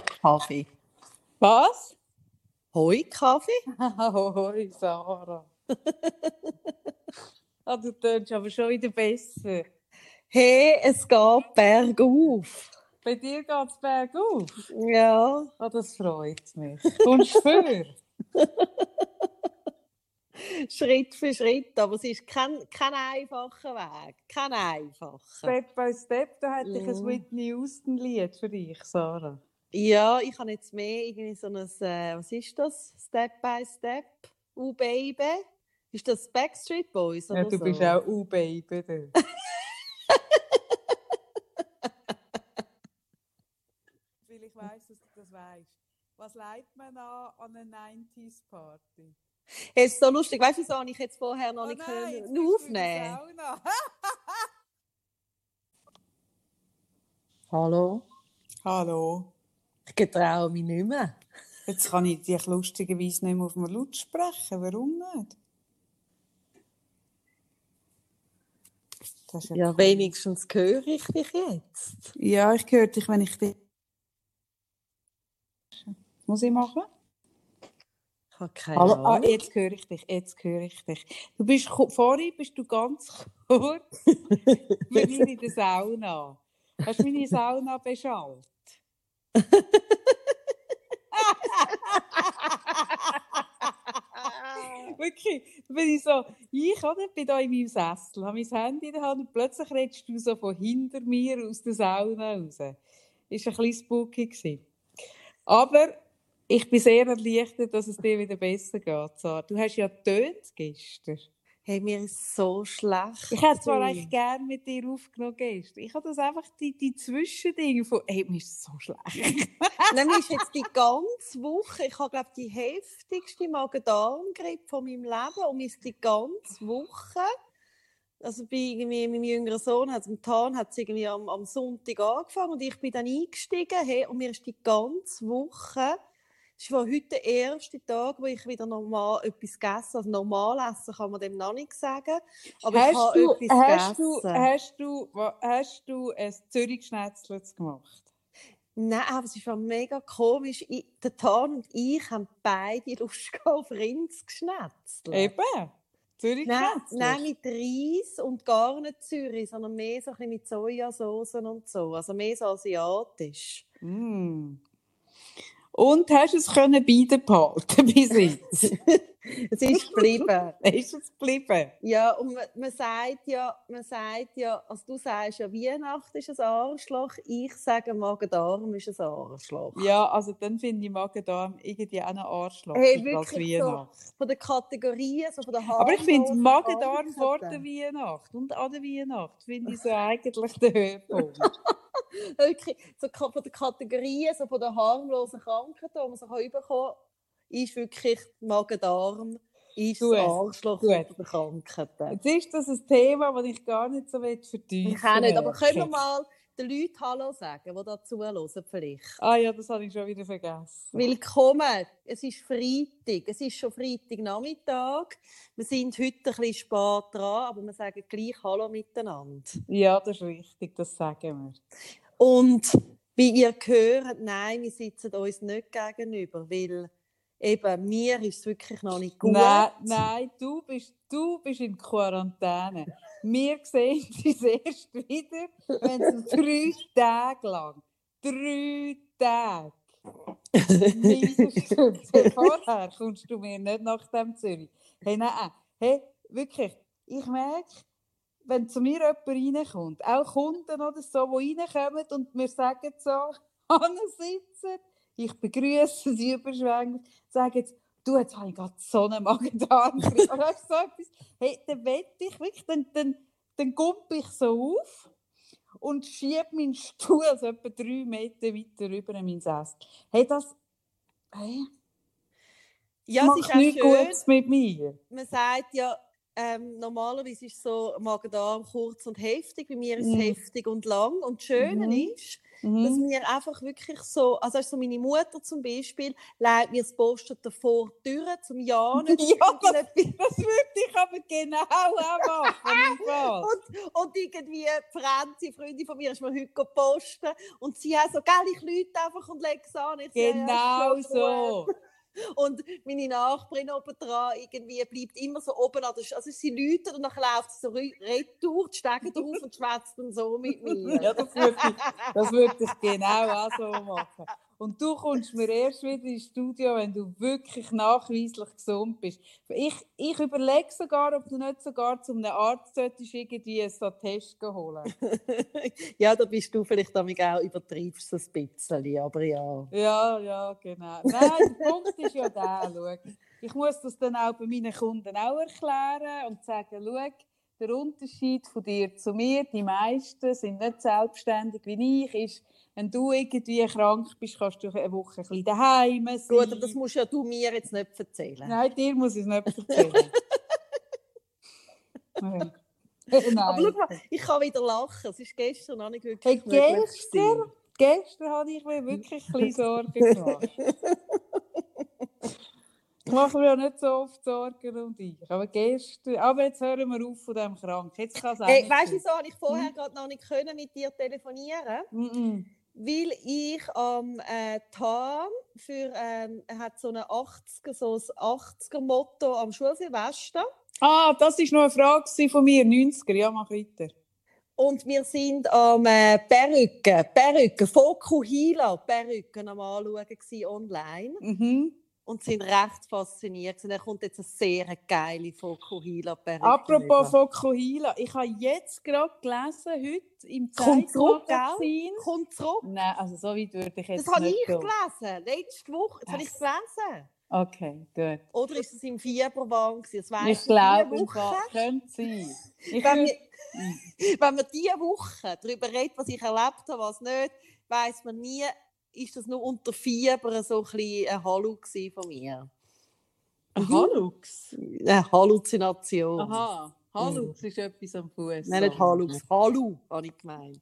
Kaffee. Was? Hoi Kaffee? Hoi, Sarah. ah, du tönst aber schon wieder besser. Hey, es geht bergauf. Bei dir geht es bergauf? Ja. Ah, das freut mich. Kommst du für? Schritt für Schritt, aber es ist kein, kein einfacher Weg. Kein einfacher. Step by Step, da hätte ich ein Mhm. Whitney Houston-Lied für dich, Sarah. Ja, ich habe jetzt mehr irgendwie so ein, äh, was ist das? Step by Step. Uh, Baby. Ist das Backstreet Boys oder Ja, du so? bist auch U-Baby. du. Weil ich weiss, dass du das weißt. Was leitet man an an eine 90s-Party? Hey, es ist so lustig. Weißt du, wieso habe ich jetzt vorher noch Oh nicht nein, können aufnehmen. Hallo? Hallo. Ich getraue mich nicht mehr. Jetzt kann ich dich lustigerweise nicht mehr auf dem Laut sprechen. Warum nicht? Ja, cool. wenigstens höre ich dich jetzt. Ja, ich höre dich, wenn ich dich. Was muss ich machen? Ich habe keine Hallo, ah, Ahnung. jetzt höre ich dich, jetzt höre ich dich. Du bist, vorhin bist du ganz kurz mit mir in der Sauna. Hast du meine Sauna beschallt? Wirklich, bin ich so, ich oder, bin da in meinem Sessel, habe mein Handy in der Hand und plötzlich redest du so von hinter mir aus der Sauna raus. War ein bisschen spooky. gewesen. Aber ich bin sehr erleichtert, dass es dir wieder besser geht. Sarah. Du hast ja getönt gestern. Hey, mir ist so schlecht. Ich hätte zwar eigentlich gerne mit dir aufgenommen gestern. Ich habe das einfach, die, die Zwischendinge von, hey, mir ist so schlecht. Nämlich ist jetzt die ganze Woche, ich habe glaube die heftigste Magen-Darm-Grippe von meinem Leben und mir ist die ganze Woche, also bei irgendwie meinem jüngeren Sohn, hat, am Tan hat es irgendwie am, am Sonntag angefangen und ich bin dann eingestiegen hey, und mir ist die ganze Woche, es ist heute der erste Tag, wo ich wieder normal etwas gegessen also normal essen kann man dem noch nicht sagen, aber ich hast, habe du, etwas hast, du, gegessen. hast, du, hast du ein Zürich-Schnetzlitz gemacht? Nein, aber es schon mega komisch. Ich, der Tan und ich haben beide Lust auf Rindsgeschnetzel. Eben. Nein, Zürich-Schnetzlitz. nein, mit Reis und gar nicht Zürich, sondern mehr so ein bisschen mit Sojasauce und so. Also mehr so asiatisch. Mm. Und hast es können beibehalten bis jetzt? Es ist geblieben. ist es geblieben? ja, und man, man sagt ja, man sagt ja, also du sagst ja, Weihnachten ist ein Arschloch, ich sage Magen-Darm ist ein Arschloch. Ja, also dann finde ich Magen-Darm irgendwie auch ein Arschloch Hey, wirklich so. Von den Kategorien, so von der Aber ich finde Magen-Darm vor der. Weihnacht und an der Weihnacht finde ich so eigentlich der Höhepunkt. wirklich so von den Kategorien, so von den harmlosen Krankheiten, die man so bekommen kann, ist wirklich Magen-Darm, ist Gut, das Arschloch gut. den Krankheiten. Jetzt ist das ein Thema, das ich gar nicht so vertiefen will. Ich auch nicht, aber können wir mal den Leuten Hallo sagen, die da zuhören vielleicht? Ah ja, das habe ich schon wieder vergessen. Willkommen, es ist Freitag, es ist schon Freitagnachmittag. Wir sind heute ein bisschen spät dran, aber wir sagen gleich Hallo miteinander. Ja, das ist richtig, das sagen wir. Und wie ihr hört, nein, wir sitzen uns nicht gegenüber, weil eben mir ist es wirklich noch nicht gut. Nein, nein, du bist, du bist in Quarantäne. Wir sehen uns erst wieder, wenn es drei Tage lang, drei Tage, vorher kommst du mir nicht nach dem Zürich. Hey, nein, hey, wirklich, ich merke, wenn zu mir jemand reinkommt, auch Kunden oder so, die reinkommen und wir sagen so, sitzen, ich begrüße sie überschwänglich, sagen jetzt, du, jetzt habe ich gerade so einen Magen-Darm. So etwas. Hey, dann wette ich wirklich, dann, dann, dann gumpe ich so auf und schiebe meinen Stuhl so etwa drei Meter weiter rüber in meinen Sessel. Hey, das, hey, ja, macht ist nichts schön. Gutes mit mir. Man sagt ja, ähm, normalerweise ist so Magen-Darm kurz und heftig, bei mir ist es Mhm. heftig und lang. Und das Schöne Mhm. ist, dass Mhm. mir einfach wirklich so, also so meine Mutter zum Beispiel, leitet mir das Posten davor die Türen zum Ja nicht. Ja, das, das würde ich aber genau auch machen. und, und irgendwie Franzi, Freundin von mir, ist mir heute gepostet und sie hat so, gell, ich lüte einfach und lege es an. Ich Genau so. Und meine Nachbarin oben dran irgendwie bleibt immer so oben an der Sch Also sie läutet und dann läuft sie so re- retour, die Stege drauf und schwätzt dann so mit mir. Ja, das würde ich, das würde ich genau auch so machen. Und du kommst mir erst wieder ins Studio, wenn du wirklich nachweislich gesund bist. Ich, ich überlege sogar, ob du nicht sogar zu einem Arzt solltest, irgendwie so einen Test holen ja, da bist du vielleicht damit auch übertreibst es ein bisschen, aber ja. Ja, ja, genau. Nein, der Punkt ist ja der, schau. Ich muss das dann auch bei meinen Kunden auch erklären und sagen, schau, der Unterschied von dir zu mir, die meisten sind nicht selbstständig wie ich, ist, wenn du irgendwie krank bist, kannst du eine Woche ein bisschen daheim sein. Gut, aber das musst ja du mir jetzt nicht erzählen. Nein, dir muss ich es nicht erzählen. Nein. Nein. Aber schau mal, ich kann wieder lachen. Es ist gestern noch nicht wirklich Hey, gestern, gestern habe ich mir wirklich ein bisschen Sorgen gemacht. Ich mache mir ja nicht so oft Sorgen um dich. Aber gestern, aber jetzt hören wir auf von diesem Krank. Jetzt kann es Hey, weißt du, wieso habe ich vorher gerade noch nicht können mit dir telefonieren? Mhm. Weil ich am äh, Tag für ähm, er hat so eine 80er, so ein 80er Motto am Schulsilvester. Ah, das war noch eine Frage von mir, 90er. Ja, mach weiter. Und wir sind am äh, Perücken, Perücken, Fokuhila Perücken am Anschauen online Mhm. Und sind recht fasziniert. gewesen. Da kommt jetzt eine sehr geile Fokuhila Perücke. Apropos Fokuhila, ich habe jetzt gerade gelesen, heute im Zeitmagazin. Kommt zurück. Nein, also so weit würde ich jetzt Das habe nicht ich gehen. gelesen, letzte Woche. Das habe ich Das- gelesen. Okay, gut. Oder ist es im? Das weiss Ich glaube, Woche. könnte sein. Ich Wenn würd- wir, wenn man diese Woche darüber redet, was ich erlebt habe, was nicht, weiß man nie, ist das nur unter Fieber so ein bisschen ein Hallo von mir. Ein Mhm. Hallux? Eine Halluzination. Aha, Hallux ist etwas am Fuß. Nein, nicht Hallux. Hallo, habe ich gemeint.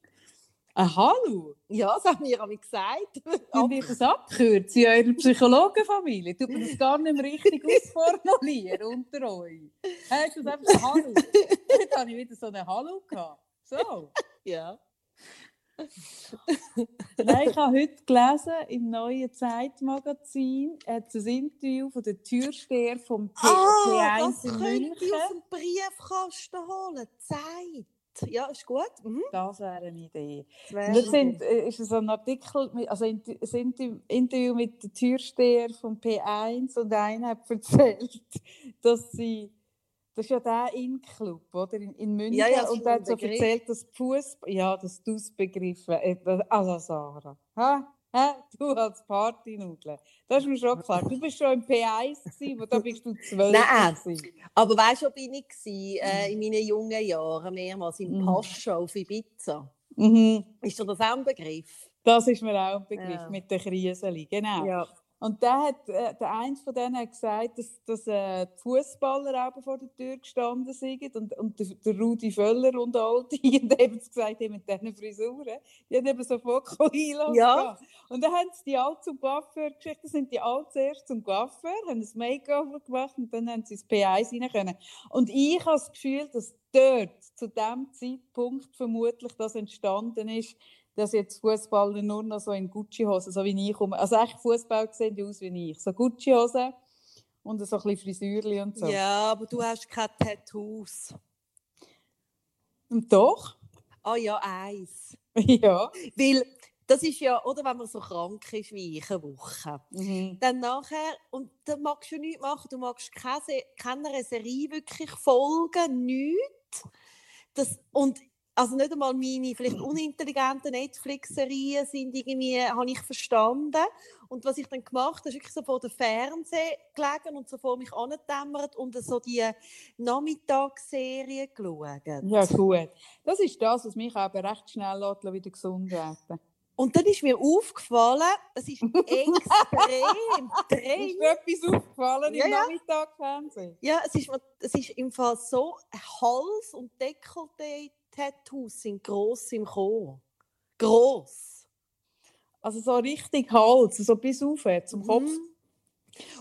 Ein Hallo? Ja, das haben wir gesagt. Und ich das abkürzt in eurer Psychologenfamilie. Tut man das gar nicht mehr richtig ausformulieren unter euch. Hast du das einfach ein Hallo? Heute habe ich wieder so einen Hallo gehabt. So. ja. Nein, ich habe heute gelesen, im neuen Zeitmagazin hat es ein Interview von der Türsteher vom P Ah, P1 das in könnte München. ich aus dem Briefkasten holen. Zeit. Ja, ist gut. Mhm. Das wäre eine Idee. Das jetzt eine sind, äh, ist es ein Artikel, mit- also ein ein Inter- Interview mit der Türsteher vom P1 und einer hat erzählt, dass sie, das ist ja der In-Club, oder, in, in München, Ja, ja, und er hat so erzählt, dass Fußball, ja, dass du es begriffen äh, also Sarah, ha? Ha? du als Partynudel, das ist mir schon klar, du bist schon im P1 gewesen, wo da bist du zwölf Nein. gewesen. Aber weißt du, wo bin ich gewesen, äh, in meinen jungen Jahren mehrmals im Mhm. Pascha auf Ibiza? Mhm. Ist dir das auch ein Begriff? Das ist mir auch ein Begriff Ja. mit der Kriseli, genau. Ja. Und der, hat, äh, der eins von denen hat gesagt, dass, dass äh, die Fußballer auch vor der Tür gestanden sind und, und der, der Rudi Völler und all die und eben gesagt haben, mit diesen Frisuren, die haben eben so Fokuhilos Ja. Und dann haben sie die alle zum Coiffeur geschickt, dann sind die alle zuerst zum Coiffeur, haben ein Makeover gemacht und dann haben sie ins P1 rein können. Und ich habe das Gefühl, dass dort, zu dem Zeitpunkt vermutlich das entstanden ist, dass jetzt Fußballer nur noch so in Gucci-Hosen, so wie ich komme. Also eigentlich Fußballer sehen die aus wie ich. So Gucci-Hosen und so ein bisschen Frisürli und so. ja, aber du hast keine Tattoos. Und doch? Ah ja, eins. ja. Weil das ist ja, oder wenn man so krank ist wie ich, eine Woche. Mhm. Dann nachher, und dann magst du nichts machen, du magst keine, keiner Serie wirklich folgen, nichts. Das, und also nicht einmal meine vielleicht unintelligenten Netflix-Serien sind irgendwie, habe ich verstanden. Und was ich dann gemacht habe, ist wirklich so vor dem Fernseher gelegen und so vor mich angedämmert und so die Nachmittagsserien geschaut. Ja, gut. Das ist das, was mich aber recht schnell lässt, wieder gesund werden Und dann ist mir aufgefallen, es ist extrem Ist drin. dir etwas aufgefallen Ja, im ja. Nachmittagsfernsehen? Ja, es ist, mir- es ist im Fall so, Hals- und Dekolleté-Tattoos sind gross im Chor. Gross. Also so richtig Hals, so bis auf zum Kopf. Mhm.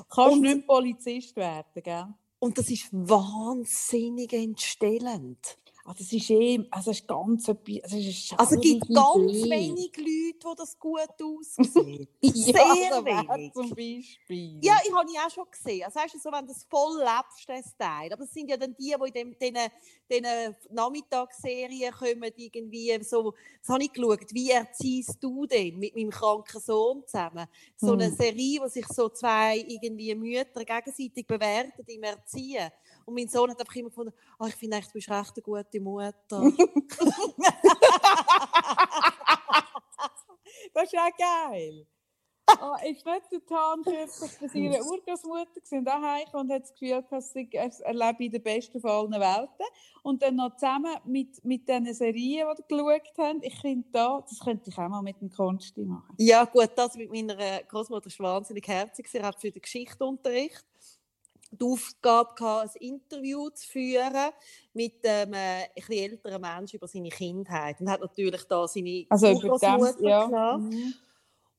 Kannst Und- nicht Polizist werden, gell? Und das ist wahnsinnig entstellend. Ah, das ist eh, also es ist ganz etwas, also es Also gibt ganz Idee. wenig Leute, die das gut aussehen. ja, Sehr wer wenig. zum Beispiel. Ja, ich habe ihn auch schon gesehen. Also, weißt du, so, wenn du es voll lebst, das Teil. Aber es sind ja dann die, die in diesen diesen Nachmittagsserien kommen, irgendwie so, das habe ich geschaut, wie erziehst du denn mit meinem kranken Sohn zusammen? So eine Hm. Serie, wo sich so zwei irgendwie Mütter gegenseitig bewerten im Erziehen. Und mein Sohn hat einfach immer gefunden, oh, ich finde echt, du bist echt eine gute Mutter. Das ist auch geil. Oh, ist nicht der Tan kürzlich bei seiner Urgroßmutter gewesen, daheim und hat das Gefühl, gehabt, sie- er er lebe in der besten von allen Welten. Und dann noch zusammen mit, mit diesen Serien, die ihr geschaut habt, ich finde da, das könnte ich auch mal mit dem Konsti machen. Ja, gut, das mit meiner Großmutter ist wahnsinnig herzig. Sie hat für den Geschichtsunterricht die Aufgabe gehabt, ein Interview zu führen mit einem äh, ein bisschen älteren Menschen über seine Kindheit. Und hat natürlich da seine Also Urgroßmutter ja. Mhm.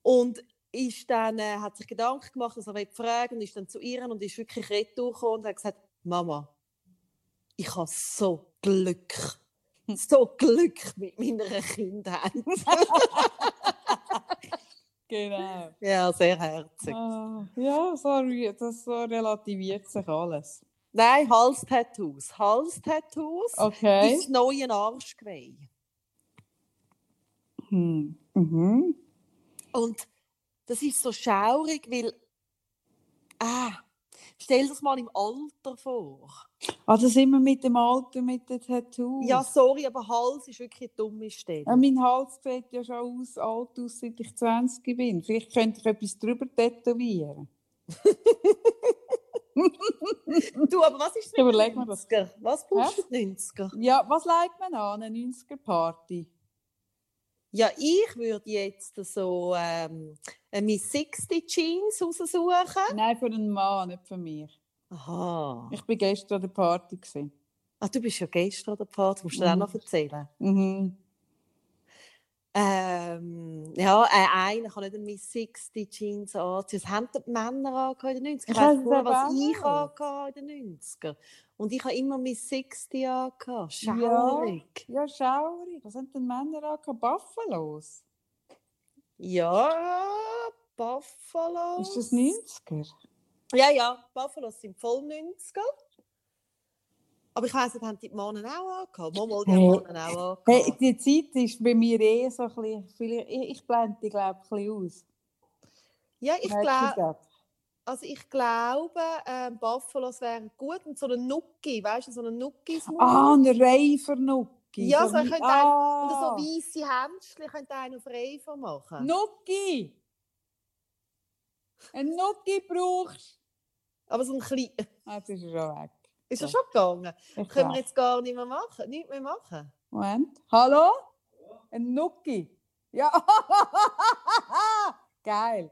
Und ist dann, äh, hat sich Gedanken gemacht, dass er will fragen und ist dann zu ihr und ist wirklich retour gekommen und hat gesagt, Mama, ich habe so Glück. So Glück mit meiner Kindheit. Genau. ja, sehr herzig. Ah, ja, sorry, das so relativiert sich alles. Nein, Halstattoos. Halstattoos Okay. ist neue Arschgeweih. Hm. Mhm. Und das ist so schaurig, weil. Ah, stell dir das mal im Alter vor. Ah, das immer mit dem Alter, mit den Tattoos. Ja, sorry, aber Hals ist wirklich eine dumme Stelle. Ja, mein Hals sieht ja schon aus, alt aus, seit ich 20 bin. Vielleicht könnte ich etwas drüber tätowieren. Du, aber was ist Ich überleg mir das. 90er? Was brauchst du mit 90er? Ja, was legt man an, eine 90er-Party? Ja, ich würde jetzt so ähm, eine Miss 60 Jeans raussuchen. Nein, für einen Mann, nicht für mich. Aha. Ich war gestern an der Party. Gewesen. Ah, du bist ja gestern an der Party, musst du dir auch Mhm. noch erzählen. Mhm. Ähm, ja, äh, einer kann nicht eine Miss 60 Jeans anziehen. Das haben die Männer in den 90ern. Ich nur, es was ich in den 90ern. Und ich habe immer Miss 60 angehabt. Schaurig. Ja, schaurig. Was haben denn Männer angehabt? Buffalos? Ja, Buffalo. Ist das 90er? Ja, ja, Buffalos sind voll 90er. Aber ich weiss nicht, haben die Männer auch angehabt? Mal, die Hey. Auch angehabt. Hey, die Zeit ist bei mir eh so ein bisschen, ich, ich blende die, glaube ich, ein bisschen aus. ja, ich glaube? Also ich glaube, ähm, Buffalos wären gut und so eine Nuki, weißt du, so eine Nuki. Ah, ein Reifernucki. Ja, so wie- könnte ah. Und so weisse Händchen könnte einen auf Reifer machen. Nucki! Ein Nucki brauchst Aber so ein klein... Ah, jetzt ist er schon weg. Ist Ja. schon gegangen? Ich Können wir weiß. jetzt gar nicht mehr machen? Nicht mehr machen? Moment. Hallo? Ein Nucki. Ja. Geil.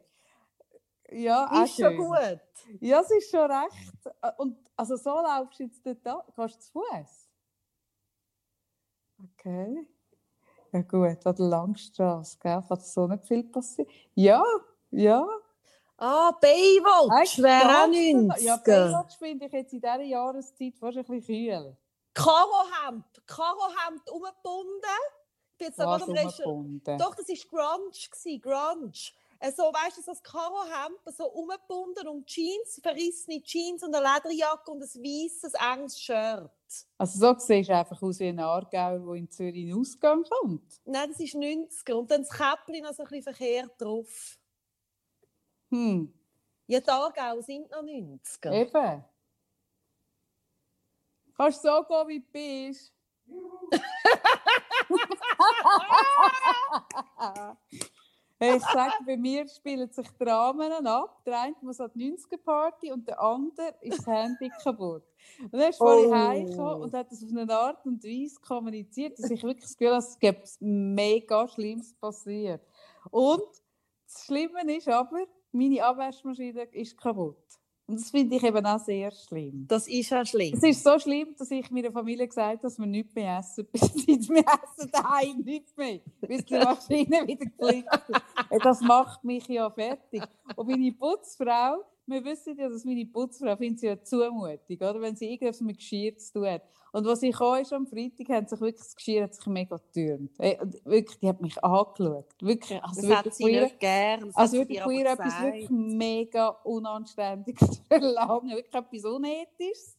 Ja, ist schon schön. gut. Ja, es ist schon recht. Äh, Und also so laufst du jetzt dort an. Gehst du zu Fuß? Okay. Ja gut, an der Langstrasse, gell? Kann so nicht viel passieren. Ja, ja. Ah, Baywatch wäre auch das- 90er. Ja, Baywatch finde ich jetzt in dieser Jahreszeit fast ein bisschen kühl. Karohemd. Karohemd umgebunden. Ich bin jetzt Was umgebunden. Doch, das war Grunge. Grunge. Äh, So, weißt du, so das Karohemd, so umgebunden und Jeans, verrissene Jeans und eine Lederjacke und ein weißes, enges Shirt. Also so siehst du einfach aus wie ein Aargauer, der in Zürich in den Ausgang kommt. Nein, das ist 90er. Und dann das Käppchen noch so ein bisschen verkehrt drauf. Hm, Ja, die Aargau sind noch 90er. eben. Kannst so gehen, wie du bist. hey, ich sage, bei mir spielen sich Dramen ab. Der eine muss an die 90er-Party und der andere ist das Handy kaputt. Und dann ist vorhin Oh. heimgekommen und hat das auf eine Art und Weise kommuniziert, dass ich wirklich das Gefühl habe, es gibt mega Schlimmes passiert. Und das Schlimme ist aber, meine Abwaschmaschine ist kaputt. Und das finde ich eben auch sehr schlimm. Das ist ja schlimm. Es ist so schlimm, dass ich meiner Familie gesagt habe, dass wir nichts mehr essen. Bis wir essen daheim nichts mehr. Bis die Maschine wieder ist. Das macht mich ja fertig. Und meine Putzfrau, wir wissen ja, dass meine Putzfrau findet sie ja Zumutung, oder? wenn sie irgendwas mit Geschirr zu tun hat. Und was ich auch ist am Freitag, hat sich wirklich das Geschirr hat sich mega getürmt. Hey, wirklich, die hat mich angeschaut. Wirklich, Also also das hat wirklich sie von ihr- nicht gern. das also hat sie wirklich von ihr etwas gesagt. wirklich mega Unanständiges verlangen. Wirklich etwas Unethisches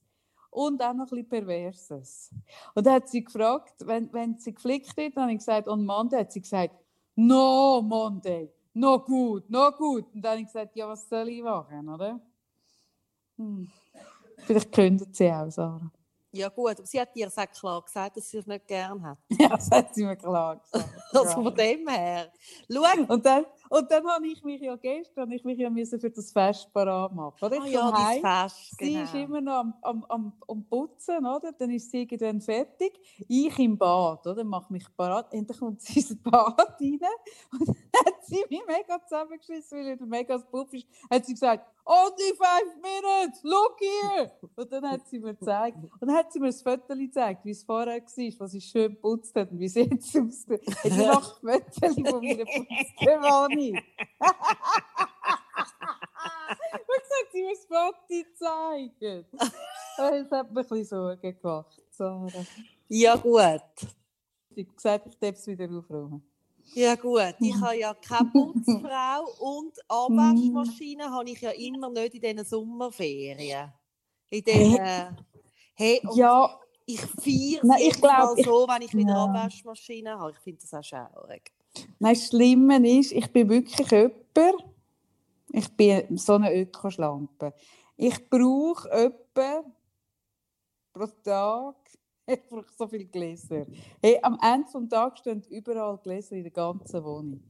und auch noch ein bisschen Perverses. Und dann hat sie gefragt, wenn, wenn sie geflickt wird, dann habe ich gesagt, und Monday hat sie gesagt, no Monday, no gut, no gut. Und dann habe ich gesagt, ja, was soll ich machen, oder? Hm. Vielleicht kündet sie auch, Sarah. Ja gut, aber sie hat dir sehr klar gesagt, dass sie es nicht gern hat. Ja, das hat sie mir klar gesagt. Also von dem her. Schau, Und dann, und dann habe ich mich ja gestern habe ich mich ja müssen für das Fest parat machen. Oder? Ich ah, ja, heim, Fest, Sie genau. ist immer noch am, am, am, am Putzen, oder? Dann ist sie irgendwann fertig. Ich im Bad, oder? Mache mich parat. Und dann kommt sie ins Bad rein. Und dann hat sie mich mega zusammengeschissen, weil er mega das Puff ist. Hat sie gesagt, only five minutes, look here! Und dann hat sie mir gezeigt. Und dann hat sie mir ein Foto gezeigt, wie es vorher war, was sie schön geputzt hat und wie sie jetzt aussieht. Hat sie noch ein Foto von meiner Putzgewohnung. Was hat sie mir das Foto zeigen? Das hat mir ein bisschen Sorgen gemacht, Sarah. Ja gut. Sie hat gesagt, ich darf es wieder aufräumen. Ja gut, ich habe ja keine Putzfrau und Abwaschmaschine habe ich ja immer nicht in diesen Sommerferien. In diesen, hey, Ja, ich feiere Nein, es ich jedes Mal glaub, ich- so, wenn ich wieder Ja. Abwaschmaschine habe. Ich finde das auch schaurig. Nein, das Schlimme ist, ich bin wirklich jemand, ich bin so eine Ökoschlampe. Ich brauche etwa pro Tag, ich brauche so viel Gläser. Hey, am Ende des Tages stehen überall Gläser in der ganzen Wohnung.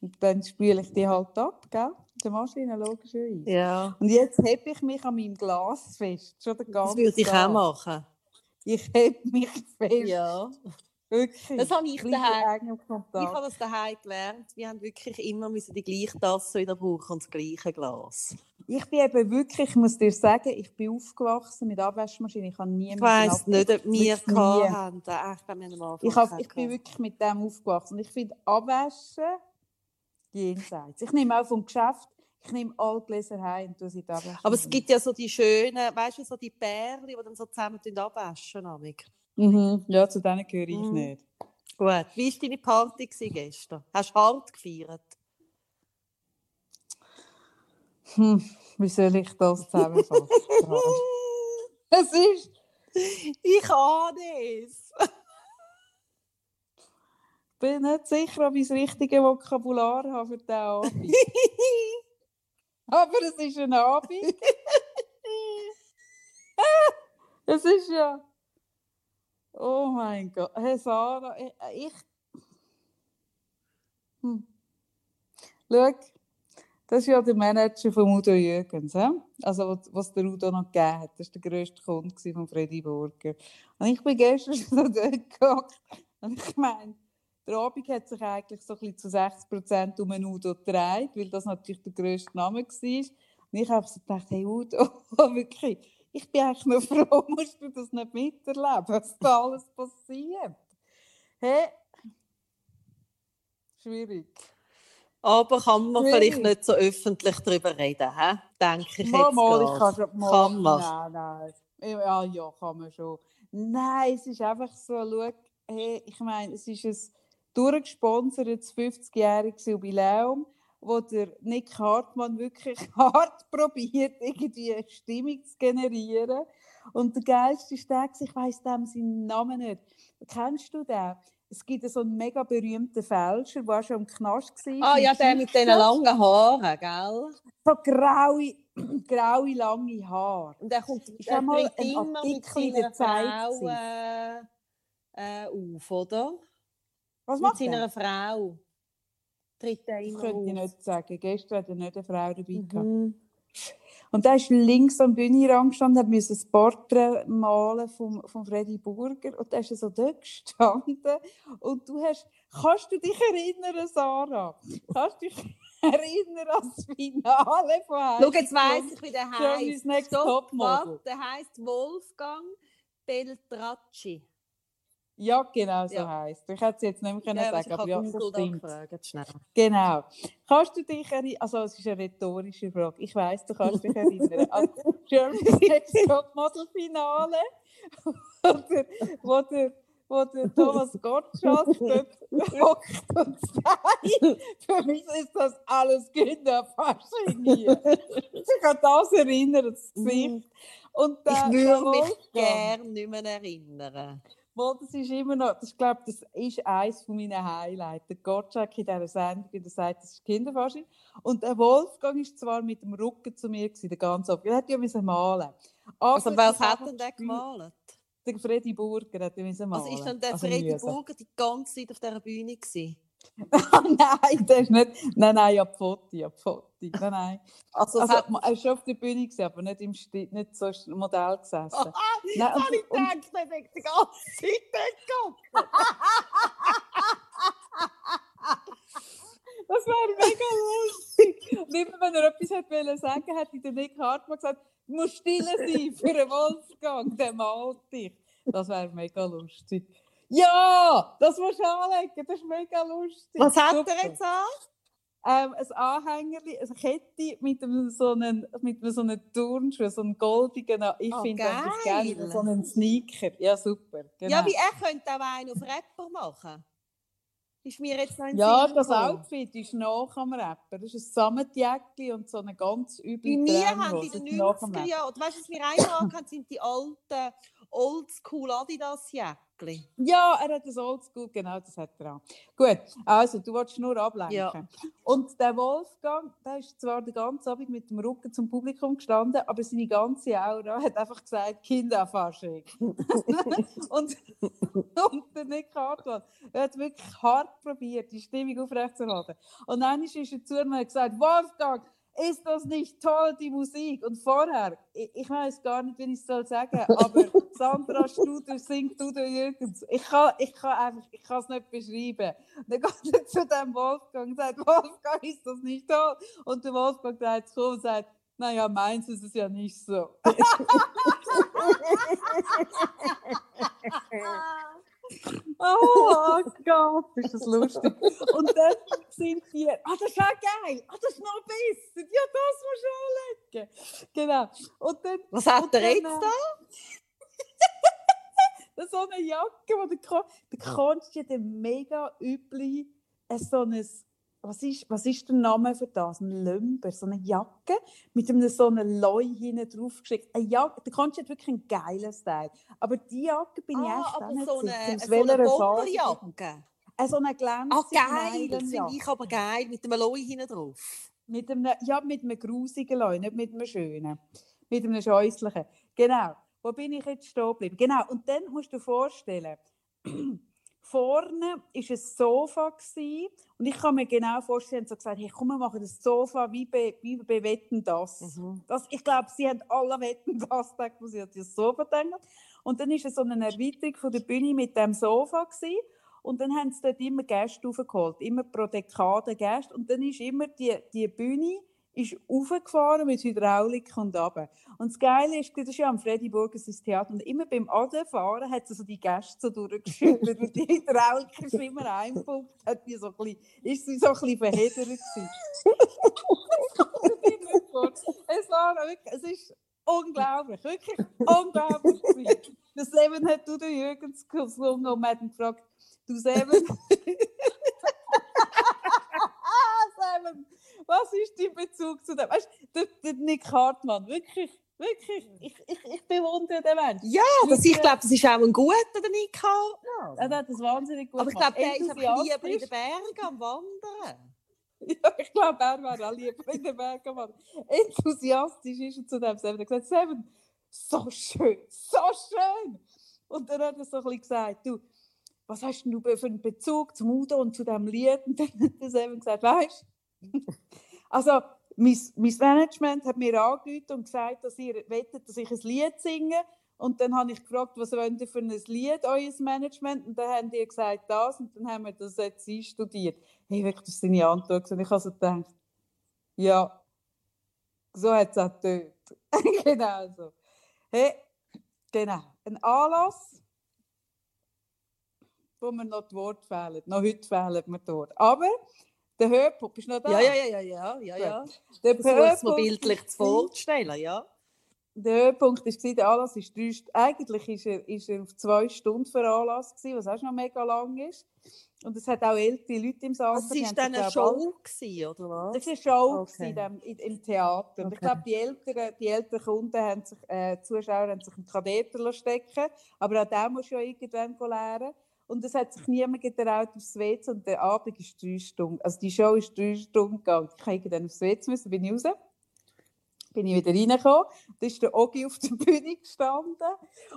Und dann spüle ich die halt ab, gell? Der Maschine, logischerweise. Ja. Und jetzt heb ich mich an meinem Glas fest. Schon den Das ganzen würde ich auch Tag. machen. Ich heb mich fest. Ja. Wirklich. Das habe ich daheim. Ich habe das daheim gelernt. Wir haben wirklich immer müssen die gleiche Tasse wieder brauchen und das gleiche Glas. Ich bin eben wirklich, ich muss dir sagen, ich bin aufgewachsen mit Abwaschmaschine. Ich habe nie Ich einer nicht, ob wir hatten. Ah, Ich glaube, wir haben Ich, hab, ich bin wirklich mit dem aufgewachsen. Und ich finde Abwaschen jenseits. Ich nehme auch vom Geschäft, ich nehme alle Gläser heim und tue sie Abwaschmaschine. Aber es gibt ja so die schönen, weißt du, so die Pärchen, die dann so zusammen abwaschen. Mhm. Ja, zu denen gehöre ich Mhm. nicht. Gut. Wie war deine Party gestern? Hast du hart gefeiert? Hm. Wie soll ich das zusammenfassen? es ist ich ahne es. Ich bin nicht sicher, ob ich das richtige Vokabular habe für diesen Abend. Aber es ist ein Abend. es ist ja. Oh mein Gott. Hey Sarah, ich. ich... Hm. Schau, das ist ja der Manager von Udo Jürgens. He? Also, was, der Udo noch gegeben hat. Das war der grösste Kunde von Freddy Burger. Und ich bin gestern so dort gehockt. Und ich meine, der Abend hat sich eigentlich so ein bisschen zu 60 Prozent um den Udo gedreht, weil das natürlich der grösste Name war. Und ich habe so gedacht, hey Udo, wirklich, ich bin eigentlich noch froh, musst du das nicht miterleben, was da alles passiert. Hey, schwierig. Aber kann man Schwierig. vielleicht nicht so öffentlich darüber reden, he? denke ich Mal, jetzt mal, ich kann schon mal. Kann man. Nein, nein. Ja, ja, kann man schon. Nein, es ist einfach so, schau, hey, ich meine, es ist ein durchgesponsertes 50-jähriges Jubiläum, wo der Nick Hartmann wirklich hart probiert, irgendwie eine Stimmung zu generieren. Und der geilste ist der, ich weiss dem seinen Namen nicht. Kennst du den? Es gibt so einen mega berühmten Fälscher, der auch schon im Knast war. Ah ja, der mit Geschichten. langen Haaren, gell? So graue, graue, lange Haare. Und der kommt Ist der mal ein Artikel in seiner der Zeit äh, äh, auf, oder? Was Mit macht er? seiner Frau. Tritt er immer könnte ich nicht sagen. Gestern hat er nicht eine Frau dabei gehabt. Mhm. Und da ist links am Bühnenrand gestanden, hat müssen ein Porträt malen von, von Freddy Burger. Und da ist er so dort gestanden. Und du hast, kannst du dich erinnern, Sarah? Kannst du dich erinnern an das Finale von Schau, jetzt weiss ich, wie der. Next Stopp, der heisst Wolfgang Beltracci. Ja, genau so Ja. heisst. Ich hätte es jetzt nicht mehr können Ja, sagen, aber ja, das Google stimmt. gefragt, schnell. Genau. Kannst du dich erinnern, also es ist eine rhetorische Frage, ich weiss, du kannst dich erinnern an das Germany's Next Topmodel Finale, wo der, wo der, wo der Thomas Gottschalk dort hockt und sagt, für mich ist das alles Kinderfasching. Ich kann das erinnern, das Gesicht. Und der, Ich würde mich gerne nicht mehr erinnern. Mal, das ist immer noch, das, ich glaube, das ist eines von meinen Highlights. Der Gottschalk in dieser Sendung, der sagt, das ist Kinderfasching. Und der Wolfgang ist zwar mit dem Rücken zu mir gewesen, der ganze Abend. Er hätte ja müssen malen. Aber Also, was hat denn der gemalt? Der Freddy Burger hätte müssen malen. Also, ist dann der Also Freddy. Burger die ganze Zeit auf dieser Bühne gewesen? nein, der ist nicht. Nein, nein, Foto, ja, die Foto. Nein, nein. Also, Also, hat... er ist schon auf der Bühne gewesen, aber nicht im Sti nicht so im Modell gesessen. Ah, Nein, habe ich und, und, gedacht, der denkt die ganze Zeit Das wäre mega lustig. Und immer wenn er etwas hätte wollen sagen, hätte der Nick Hartmann gesagt, du musst still sein für einen Wolfgang, der malt dich. Das wäre mega lustig. Ja, das musst du anlegen, das ist mega lustig. Was hat Super. er jetzt an? Ähm, ein Anhängerli, eine Kette mit einem so einem, mit einem so einem Turnschuh, so einem goldigen, ich Oh, finde das geil. gerne, so einen Sneaker. Ja, super. Genau. Ja, wie er könnte auch einen auf Rapper machen. Ist mir jetzt noch Ja, Sinn das gekommen. Outfit ist nach am Rapper. Das ist ein Sammetjäckli und so eine ganz Bei üble mir haben Tränenhose. in den Das ist nach am 90er Rapper. Jahren, oder weißt du, was wir einmal angehabt sind, die alten Oldschool Adidas Jäckli. Ja, er hat das Oldschool, genau, das hat er auch. Gut, also du wolltest nur ablenken. Ja. Und der Wolfgang, der ist zwar den ganzen Abend mit dem Rücken zum Publikum gestanden, aber seine ganze Aura hat einfach gesagt, Kinderfasching. und, und der Nick Hartmann, er hat wirklich hart probiert, die Stimmung aufrechtzuerhalten. Und dann ist er zu mir und hat gesagt, Wolfgang, ist das nicht toll, die Musik? Und vorher, ich, ich weiß gar nicht, wie ich es soll sagen, aber Sandra Studer singt Udo Jürgens. Ich kann, ich kann einfach, ich kann es nicht beschreiben. Und dann geht er zu dem Wolfgang und sagt, Wolfgang, ist das nicht toll? Und der Wolfgang sich um und sagt, naja, meins ist es ja nicht so. Oh Gott, ist das lustig. Und dann sind die, ah, das ist ja geil, ah, das ist noch besser, ja, das musst du anlegen. Genau. Und dann, Was hat er dann, jetzt äh, da? da so eine Jacke, wo der, Kon der Konsti hat mega üble, äh, so ein, was ist, was ist der Name für das? Ein Lömper, so eine Jacke mit einem so einem Leu hinten drauf geschickt. Eine Jacke, der Konsti hat wirklich einen geilen Style. Aber die Jacke bin ich Ah, echt aber nicht so eine, aus so eine. Bomberjacke. Äh, so eine glänzende Ah, geil. Das finde ich aber geil. Mit dem Loi hinten drauf. Mit einem, ja, mit einem grusigen Leu, nicht mit einem schönen. Mit einem scheußlichen. Genau. Wo bin ich jetzt stehen geblieben? Genau. Und dann musst du dir vorstellen, vorne war ein Sofa gewesen, und ich kann mir genau vorstellen, sie haben so gesagt, hey, komm, wir machen das Sofa wie bei, wie bei Wetten, das. Mhm. das. Ich glaube, sie haben alle Wetten, das gedacht, wo sie an das Sofa denken. Und dann war so eine Erweiterung von der Bühne mit dem Sofa gewesen. Und dann haben sie dort immer Gäste aufgeholt, immer pro Dekade Gäste. Und dann ist immer die, die Bühne ist aufgefahren mit Hydraulik und runter. Und das Geile ist, das ist ja am Freddy Burger sein Theater, und immer beim Anfahren hat sie so die Gäste so durchgeschüttelt und die Hydraulik ist immer eingepumpt, hat die so ein bisschen, ist so ein bisschen verheddert es war wirklich, es ist unglaublich, wirklich unglaublich. Der Seven hat du den Jürgens gesungen und man hat ihn gefragt, du Seven, Seven, was ist dein Bezug zu dem? Weißt du, der, der Nick Hartmann, wirklich, wirklich, ich, ich, ich bewundere den Menschen. Ja, das, ich glaube, das ist auch ein guter, der Nick Hartmann. Er hat das wahnsinnig gut Aber ich glaube, der ist einfach lieber in den Bergen am Wandern. Ja, ich glaube, er wäre auch lieber in den Bergen. Mann. Enthusiastisch ist er zu dem Seven. Er hat gesagt, Seven, so schön, so schön. Und dann hat er so ein bisschen gesagt, du, was hast denn du für einen Bezug zum Udo und zu diesem Lied? Und dann hat der Seven gesagt, weißt du, also mein, mein Management hat mir angerufen und gesagt, dass ihr wettet, dass ich ein Lied singe. Und dann habe ich gefragt, was wollt ihr für ein Lied, euer Management? Und dann haben die gesagt, das. Und dann haben wir das jetzt einstudiert. Hey, wirklich, das ist seine Antwort. Und ich habe so gedacht, ja, so hat es auch getötet. genau so. Hey, genau. Ein Anlass, wo mir noch die Worte fehlen. Noch heute fehlen mir die Worte. Aber der Höhepunkt, bist du noch da? Ja, ja, ja, ja, ja, ja. Der Versuch's mir bildlich zu vorzustellen, ja. Der Höhepunkt war, der Anlass ist drei, eigentlich ist er, ist er auf zwei Stunden veranlasst was auch schon mega lang ist. Und es hat auch ältere Leute im Saal. Das war dann eine Show, gewesen, oder was? Das war eine Show okay. dem, im Theater. Und ich glaube, die älteren, die älteren Kunden haben sich, äh, Zuschauer haben sich einen Katheter stecken Aber auch den musst du ja irgendwann lernen. Und es hat sich niemand getraut aufs WC und der Abend ist drei Stunden. Also die Show ist drei Stunden gegangen. Ich musste dann aufs WC, müssen, bin ich raus. Bin ich wieder reingekommen. Da ist der Ogi auf der Bühne gestanden.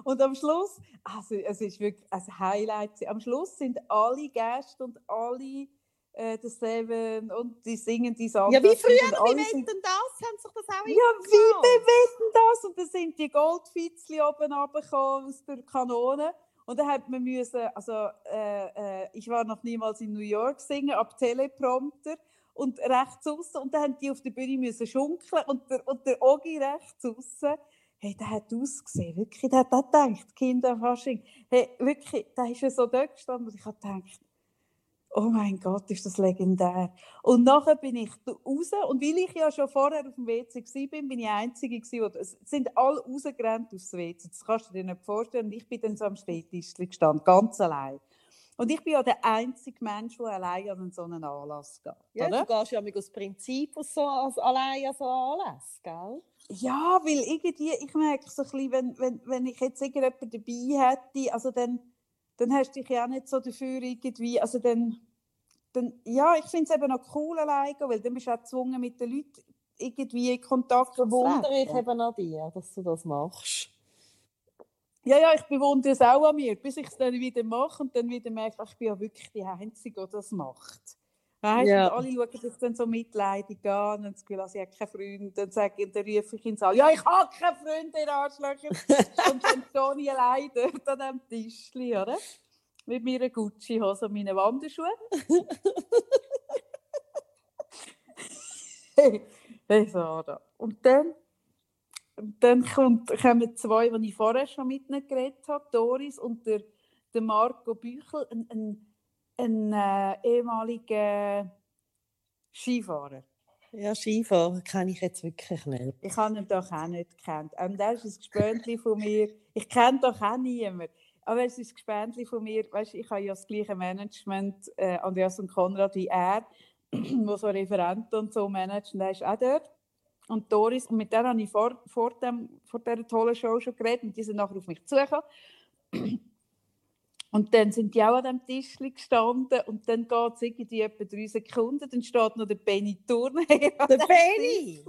Und am Schluss, also es ist wirklich ein Highlight. Am Schluss sind alle Gäste und alle äh, The Seven und die singen die Sachen. Ja, wie früher, wie wetten das? Haben sich das auch Ja, wie bei wetten das? Und dann sind die Goldfitzli oben runtergekommen aus der Kanone. Und dann hat man müssen, also äh, äh, ich war noch niemals in New York singen, ab Teleprompter und rechts außen und dann haben die auf der Bühne müssen schunkeln und der, und der Ogi rechts außen, hey, der hat ausgesehen, wirklich, der hat auch gedacht, Kinderfasching, hey, wirklich, der ist ja so dort gestanden und ich habe gedacht, oh mein Gott, ist das legendär. Und nachher bin ich raus und weil ich ja schon vorher auf dem WC war, bin, bin ich die Einzige gewesen, es sind alle rausgerannt aufs WC. Das kannst du dir nicht vorstellen. Und ich bin dann so am Stehtisch gestanden, ganz allein. Und ich bin ja der einzige Mensch, der allein an so einen Anlass geht. Ja, oder? du gehst ja mit aus Prinzip aus so, als allein an so einen Anlass, gell? Ja, weil irgendwie, ich merke so ein bisschen, wenn, wenn, wenn ich jetzt irgendjemanden dabei hätte, also dann dann hast du dich ja auch nicht so dafür irgendwie, also dann, dann ja, ich finde es eben noch cool alleine, weil dann bist du auch gezwungen, mit den Leuten irgendwie in Kontakt zu Bewundere ich eben an dir, dass du das machst. Ja, ja, ich bewundere es auch an mir, bis ich es dann wieder mache und dann wieder merke, ich bin ja wirklich die Einzige, die das macht. Weißt, ja. Und alle schauen sich dann so mitleidig an und das Gefühl, also, ich habe keinen Freund. Dann, sage, dann rufe ich ihn so, ja, ich habe keinen Freund, in Arschlöcher. und dann ich allein dort an diesem Tischchen, oder? Mit meiner Gucci-Hose und meinen Wanderschuhen. hey, Sarah. Und dann, dann kommt, kommen zwei, die ich vorher schon mit ihnen geredet habe, Doris und der, der Marco Büchel, ein, ein ein äh, ehemaliger Skifahrer. Ja, Skifahrer kenne ich jetzt wirklich nicht. Ich habe ihn doch auch nicht gekannt. Und er ist ein Gespöntli von mir. Ich kenne doch auch niemanden. Aber es ist ein Gespöntli von mir. Weißt, ich habe ja das gleiche Management, äh, Andreas und Konrad, wie er, wo so Referenten und so managt. Und er ist auch dort. Und Doris. Und mit der habe ich vor, vor, dem, vor dieser tollen Show schon geredet. Und die sind nachher auf mich zugekommen. Und dann sind die auch an dem Tisch gestanden und dann geht es irgendwie etwa drei Sekunden, dann steht noch der Benny Turner. Der Benny?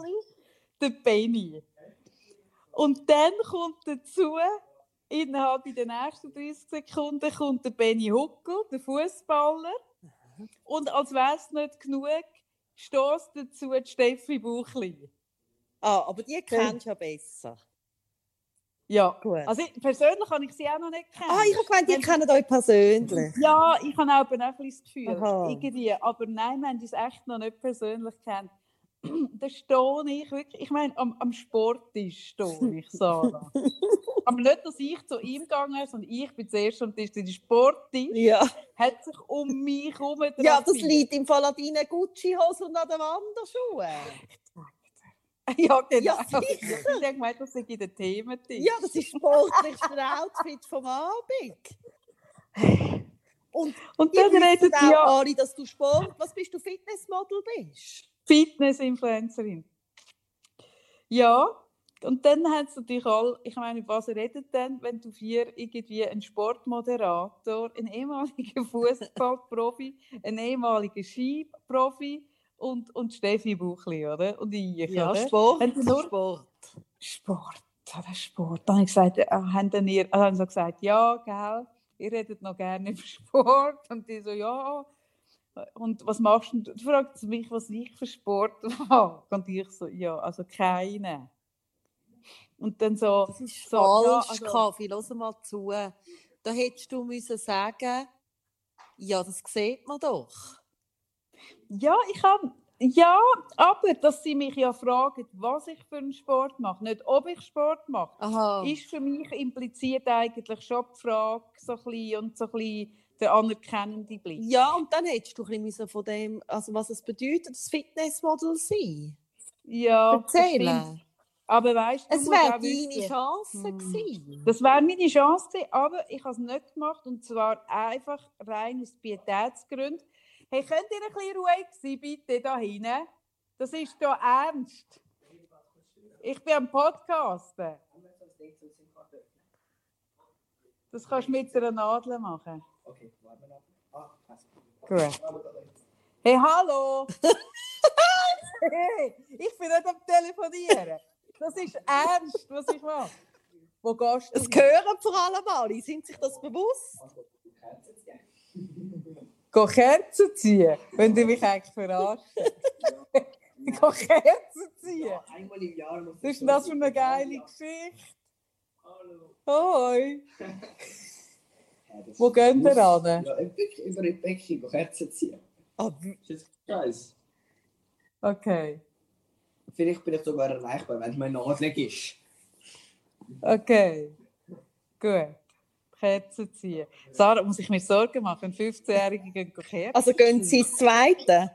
Der Benny. Und dann kommt dazu, innerhalb der nächsten 30 Sekunden, kommt der Benny Huckel, der Fußballer. Und als wäre es nicht genug, stößt dazu die Steffi Buchli. Ah, aber die kennst du ja besser. Ja, gut. Also ich, persönlich habe ich sie auch noch nicht kennen. Ah, ich habe gemeint, ihr kennt euch persönlich. Ja, ich habe auch ein bisschen das Gefühl, irgendwie. Aber nein, wir haben uns echt noch nicht persönlich kennt. da stehe ich wirklich, ich meine, am, am Sporttisch stehe ich, Sarah. Aber nicht, dass ich zu ihm gegangen bin, sondern ich bin zuerst am Tisch. Der Sporttisch ja. hat sich um mich herum Ja, das liegt im Fall an deinen Gucci-Hosen und an den Wanderschuhen. Ja, genau. Ja, sicher. Ich habe gemeint, das sei in den Themen. Ja, das ist sportlichste Outfit vom Abend. Und, und dann redet auch ja alle, dass du Sport, was bist du, Fitnessmodel bist? Fitnessinfluencerin. Ja, und dann hat es natürlich all, ich meine, was redet denn, wenn du vier irgendwie einen Sportmoderator, einen ehemaligen Fußballprofi, einen ehemaligen Skiprofi, und, und Steffi Buchli, oder? Und ich, ja, oder? Sport. Nur Sport. Sport, das Sport. Dann habe ich gesagt, äh, haben dann ihr, also gesagt, ja, gell, ihr redet noch gerne über Sport. Und die so, ja. Und was machst du? Du fragst mich, was ich für Sport mache. Und ich so, ja, also keine. Und dann so, Das ist so, falsch, ja, also- Kaffee. Hör mal zu. Da hättest du müssen sagen, ja, das sieht man doch. Ja, ich habe. Ja, aber dass sie mich ja fragen, was ich für einen Sport mache, nicht ob ich Sport mache, Aha. ist für mich impliziert eigentlich schon die Frage so ein bisschen und so ein bisschen der anerkennende Blick. Ja, und dann hättest du ein bisschen von dem, also was es bedeutet, das Fitnessmodel sein. Ja. Erzählen. Aber weißt du, Es wäre deine Chance Hm. gewesen. Das wäre meine Chance gewesen, aber ich habe es nicht gemacht und zwar einfach rein aus Pietätsgründen. Hey, könnt ihr ein bisschen ruhig sein, bitte, da hinten? Das ist hier ernst. Ich bin am Podcasten. Das kannst du mit einer Nadel machen. Okay, warten wir noch. Ah, passt. Gut. Hey, hallo! hey, ich bin nicht am Telefonieren. Das ist ernst, was ich mache. Wo gehst du? Es gehören vor allem alle, sind sich das bewusst? Geh Kerzen ziehen, wenn du mich eigentlich verarschst. Geh Kerzen ziehen. Einmal im Jahr muss Was ist das für eine geile Geschichte? Hallo. Hoi. Ja, das Wo ist gehen wir hin? Ja, über die Becken, Kerzen ziehen. Ah, Ist jetzt scheiße. Okay, Vielleicht bin ich sogar erreichbar, wenn es mein Nadel ist. okay. Gut. Kerzen ziehen. Sarah, muss ich mir Sorgen machen? 15-Jährige gehen Kerzen Also gehen Sie ins Zweite.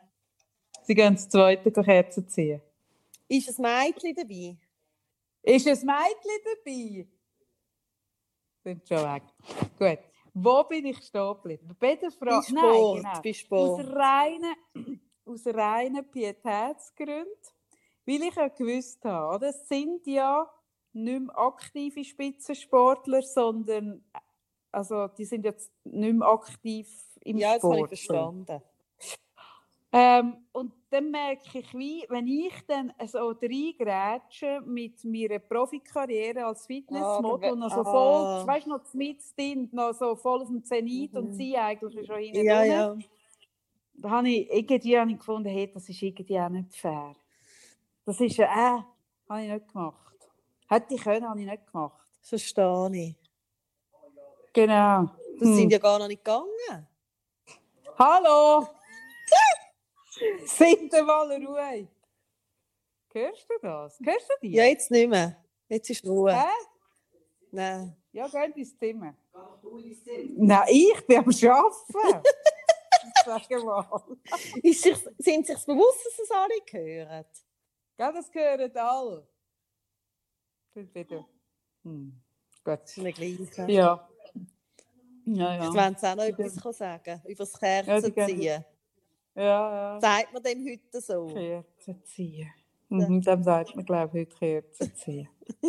Sie gehen ins zweite Kerzen ziehen. Ist ein Mädchen dabei? Ist ein Mädchen dabei? Sind schon weg. Gut. Wo bin ich stehen geblieben? Bei der Frage. Sport, Nein, genau. bei Aus Sport. reinen, aus reinen Pietätsgründen, weil ich ja gewusst habe, es sind ja nicht mehr aktive Spitzensportler, sondern also, die sind jetzt nicht mehr aktiv im Ja, das habe Sport. ich verstanden. Ähm, und dann merke ich, wie, wenn ich dann so reingrätsche mit meiner Profikarriere als Fitnessmodel, dann noch so voll, weißt du, noch mit drin, noch so voll auf dem Zenit und Mhm. sie eigentlich schon hinten Ja, drin. ja. Da habe ich irgendwie habe ich gefunden, hey, das ist irgendwie auch nicht fair. Das ist ja, äh, habe ich nicht gemacht. Hätte ich können, habe ich nicht gemacht. Verstehe ich. Genau. Das Hm. sind ja gar noch nicht gegangen. Hallo! Sind mal ruhig. Hörst du das? Hörst du die? Ja, jetzt nicht mehr. Jetzt ist Ruhe. Hä? Nein. Ja, geh ins Zimmer. Nein, ich bin am Arbeiten. Sag mal. Ist sich, sind sich bewusst, dass es alle hören? Gell, das gehört alle. Gut wieder. Hm. Gut. Gleiche. Ja. Ja, Ich ja. wollte auch noch etwas sagen über das Ja, Kerzen gehen- ziehen. Ja, ja. Sagt man dem heute so? Kerzen ziehen. Mhm, dem sagt man, glaube ich, heute Kerzen ziehen.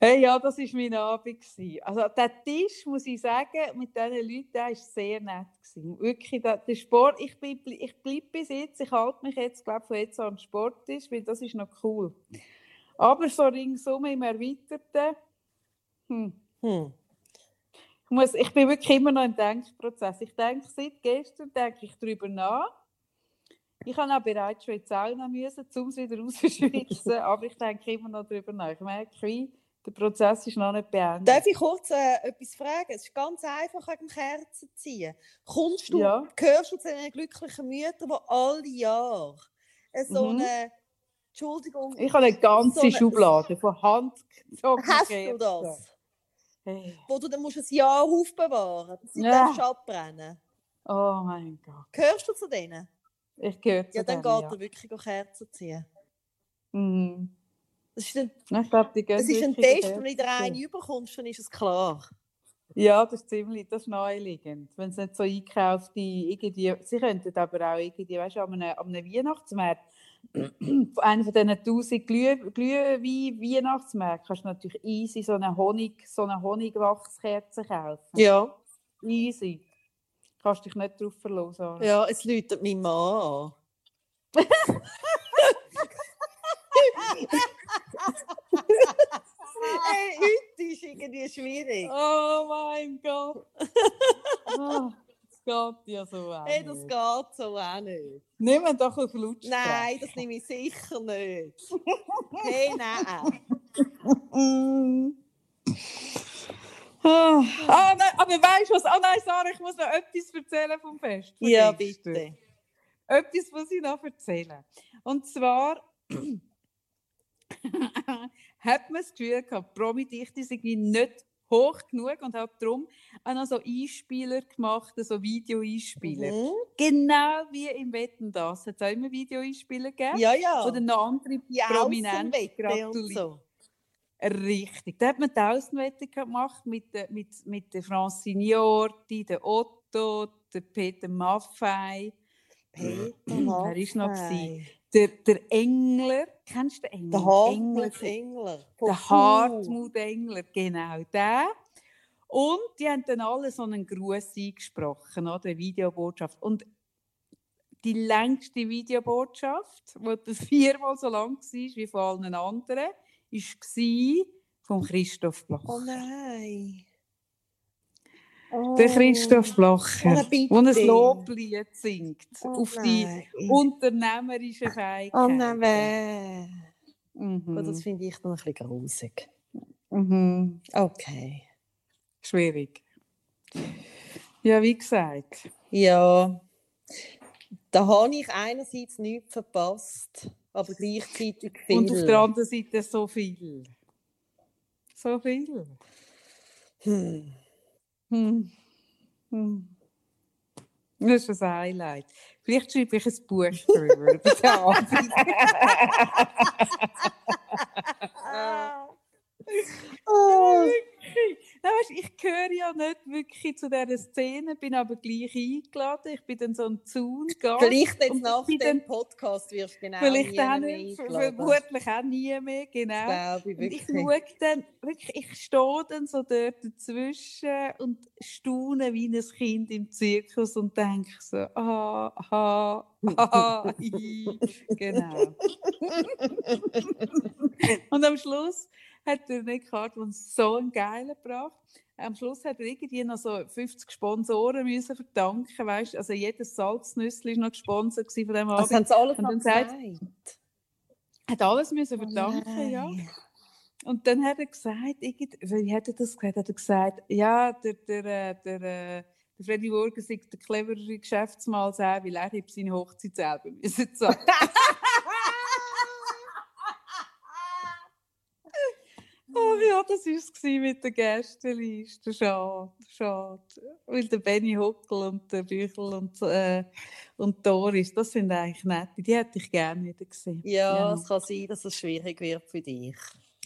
hey, ja, das war mein Abend. gewesen. Also, der Tisch, muss ich sagen, mit diesen Leuten, der war sehr nett. Gewesen. Wirklich, der, der Sport, ich, bin, ich bleibe bis jetzt, ich halte mich jetzt, glaube von jetzt an den Sporttisch, weil das ist noch cool. Aber so ringsum im Erweiterten, hm, Hm. ich, muss, ich bin wirklich immer noch im Denkprozess. Ich denke seit gestern denke ich darüber nach. Ich habe auch bereits schon in die Sauna müssen, um es wieder rauszuschwitzen, aber ich denke immer noch darüber nach. Ich merke, wie, der Prozess ist noch nicht beendet. Darf ich kurz äh, etwas fragen? Es ist ganz einfach wegen dem Kerzen ziehen. Kommst du, Ja. gehörst du zu den glücklichen Müttern, die alle Jahre so Mhm. eine, Entschuldigung, Ich habe eine ganze so eine- Schublade von Hand gezogen. hast du das? Hey. Wo du dann musst ein Jahr aufbewahren musst, sie Ja. darfst abbrennen Oh mein Gott. Gehörst du zu denen? Ich gehöre zu Ja, dann denen, geht er wirklich Kerzen ziehen. Mhm. Das ist ein, Ich glaube, die das ist ein Test, wenn du in der Kerzen einen überkommst, dann ist es klar. Ja, das ist ziemlich, das ist naheliegend. Wenn es nicht so eingekaufte, irgendwie, sie könnten aber auch irgendwie, weißt du, an einem, an einem Weihnachtsmarkt, einer von diesen 1000 Glüh, Glühwein Weihnachtsmärkten, kannst du natürlich easy so eine Honig, so eine Honigwachskerze kaufen. Ja. Easy. Kannst dich nicht darauf verlassen. Ja, es läutet mein Mann an. hey, heute ist irgendwie schwierig. Oh mein Gott. Geht ja so auch Hey, das nicht. geht so auch nicht. Wir doch auf Laut. Nein, das nehme ich sicher nicht. Hey, nein. Ah, ah, nein, aber weißt du was? Ah nein, Sarah, ich muss noch etwas erzählen vom Fest. von Ja, gestern. bitte. Etwas muss ich noch erzählen. Und zwar hat man das Gefühl gehabt, Promi-Dichte irgendwie nicht hoch genug und hat darum auch noch so Einspieler gemacht, so Video-Einspieler. Mhm. Genau wie im Wetten das. Hat es auch immer Video-Einspieler gegeben? Ja, ja. Oder noch andere die Prominente gratuliert. so. Richtig. Da hat man die Außenwette gemacht mit, mit, mit der Francine Jordi, der Otto, der Peter Maffei, Peter Wer ist noch Maffei. Der, der Engler. Kennst du den Engler? Der Hartmut Engler. der. Hartmut Engler, genau der. Und die haben dann alle so einen Gruß eingesprochen, oder? eine Videobotschaft. Und die längste Videobotschaft, die viermal so lang war wie von allen anderen, war von Christoph Bloch. Oh nein. Der Christoph Oh, Blocher, bitte. der ein Loblied singt Oh auf die nein. unternehmerische Fähigkeit. Oh nein, weh. Mhm. Oh, das finde ich dann ein bisschen grusig. Mhm. Okay. Schwierig. Ja, wie gesagt. Ja, da habe ich einerseits nichts verpasst, aber gleichzeitig viel. Und auf der anderen Seite so viel. So viel. Hm. Hm. Hm. Das ist ein Highlight. Vielleicht schreibe ich ein Buch darüber. Abend. Oh, Nein, weisst, ich gehöre ja nicht wirklich zu dieser Szene, bin aber gleich eingeladen. Ich bin dann so ein Zaun vielleicht jetzt nach dem den- Podcast wirst du genau Vielleicht nie auch nicht, vermutlich auch nie mehr, genau. Ich ich schaue dann, wirklich, ich stehe dann so dort dazwischen und staune wie ein Kind im Zirkus und denke so, ah, ah, ah, genau. und am Schluss hat der Nick Hartmann so einen geilen gebracht. Am Schluss hat er irgendwie noch so 50 Sponsoren müssen verdanken, weißt? Also jedes Salznüssli war noch gesponsert von dem Das Abend. haben sie alles noch gesagt. Hat alles müssen Oh verdanken, ja. nein. Und dann hat er gesagt, wie hat er das gesagt? Hat er gesagt, ja, der, der, äh, der, äh, der Freddy Burger sei der cleverere Geschäftsmann als er, weil er seine Hochzeit selber müssen zahlen. Oh ja, das war es mit der Gästeliste. Schade, schade. Weil der Benny Huckel und der Büchel und, äh, und Doris, das sind eigentlich nette. Die hätte ich gerne wieder gesehen. Ja, es kann sein, dass es schwierig wird für dich.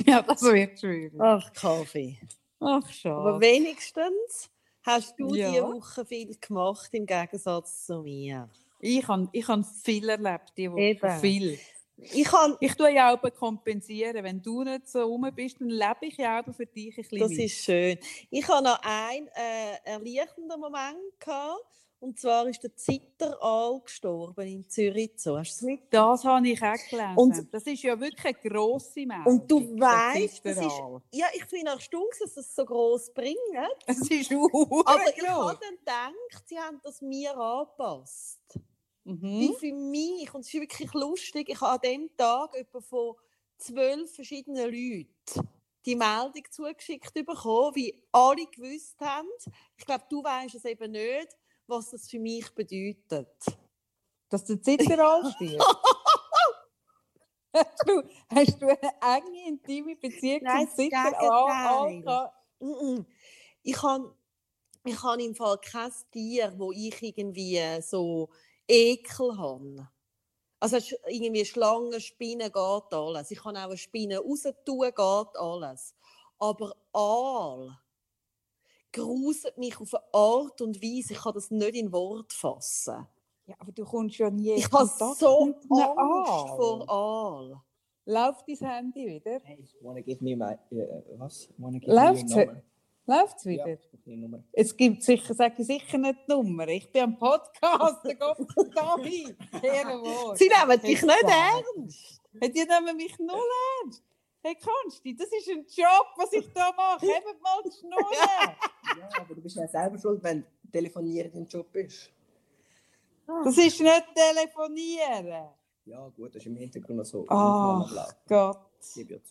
ja das wird schwierig. Ach, Kaffee. Ach, schade. Aber wenigstens hast du Ja. diese Woche viel gemacht im Gegensatz zu mir. Ich habe ich han viel erlebt, die Woche. Eben. Viel. Ich kann, Ich tue ja auch kompensieren. Wenn du nicht so rum bist, dann lebe ich ja auch für dich ein bisschen das mit. ist schön. Ich habe noch einen äh, erleichternden Moment gehabt. Und zwar ist der Zitteraal gestorben in Zürich. So, hast du? Das habe ich auch gelesen. Und- das ist ja wirklich eine grosse Meldung. Und du weißt, das ist, ja, ich finde auch stumm, dass es so groß bringen. Es ist Aber ich gross. habe dann gedacht, sie haben das mir angepasst. Wie Mhm. für mich. Und es ist wirklich lustig. Ich habe an dem Tag etwa von zwölf verschiedenen Leuten die Meldung zugeschickt bekommen, wie alle gewusst haben. Ich glaube, du weißt es eben nicht, was das für mich bedeutet. Dass der Zitteraal stirbt. hast, du, hast du eine enge, intime Beziehung Nein, zum? Gegenteil. gehabt? Mm-mm. Ich habe ich han im Fall kein Tier, wo ich irgendwie so Ekel habe. Also irgendwie Schlangen, Spinnen geht alles. Ich kann auch eine Spinne raus tun, geht alles. Aber Aal gruselt mich auf eine Art und Weise, ich kann das nicht in Wort fassen. Ja, aber du kommst ja nie Ich habe so Angst Aal. vor Aal. Läuft dein Handy wieder? Hey, wanna give me my... Uh, was? Wanna give Läuft's? me your number? Läuft es Ja, wieder? brauche die Nummer. Es gibt sicher, sage ich sicher nicht die Nummer. Ich bin am Podcast, da hin. Ehrenwort. Sie nehmen dich nicht ernst. Die nehmen mich null ernst. Hey, Konsti, das ist ein Job, was ich da mache. Hebt mal die Schnurren. Ja, aber du bist ja selber schuld, wenn telefonieren dein Job ist. Das ist nicht telefonieren. Ja, gut, das ist im Hintergrund noch so. Ach Gott.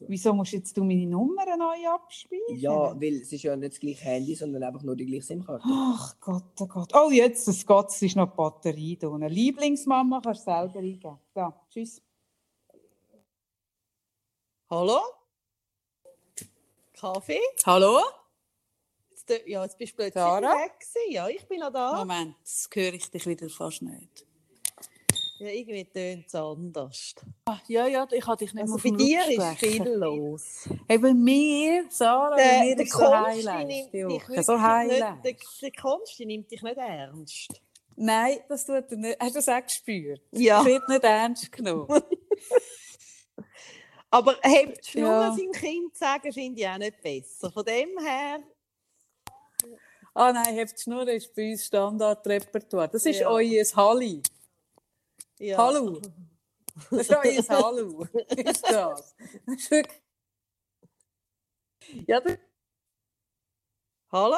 Wieso musst jetzt du meine Nummer neu abspielen? Ja, weil es ist ja nicht das gleiche Handy, sondern einfach nur die gleiche SIM-Karte. Ach Gott, oh Gott. Oh, jetzt, es geht, es ist noch die Batterie da. unten. Lieblingsmama kannst du selber eingeben. Da, tschüss. Hallo? Kaffee? Hallo? Jetzt, ja, jetzt bist du plötzlich Sarah? weg. Ja, ich bin noch da. Moment, das höre ich dich wieder fast nicht. Ja, irgendwie tönt es anders. Ah, ja, ja, ich habe dich nicht Also mehr bei dir ist viel los. Hey, bei mir, Sarah, bei Der, mir der so Konsti Highlights nimmt dich So Highlights. nicht, der, der Konsti nimmt dich nicht ernst. Nein, das tut er nicht. Hast du das auch gespürt? Ja. Es wird nicht ernst genommen. Aber hebt die Schnur Ja. seinem Kind zu sagen, finde ich auch nicht besser. Von dem her, Ah nein, die Schnur ist bei uns Standardrepertoire. Das ist Ja. euer Halli. Ja. Hallo. Das ist euer Hallo. Ist das? das ist wirklich... Ja, das... Hallo?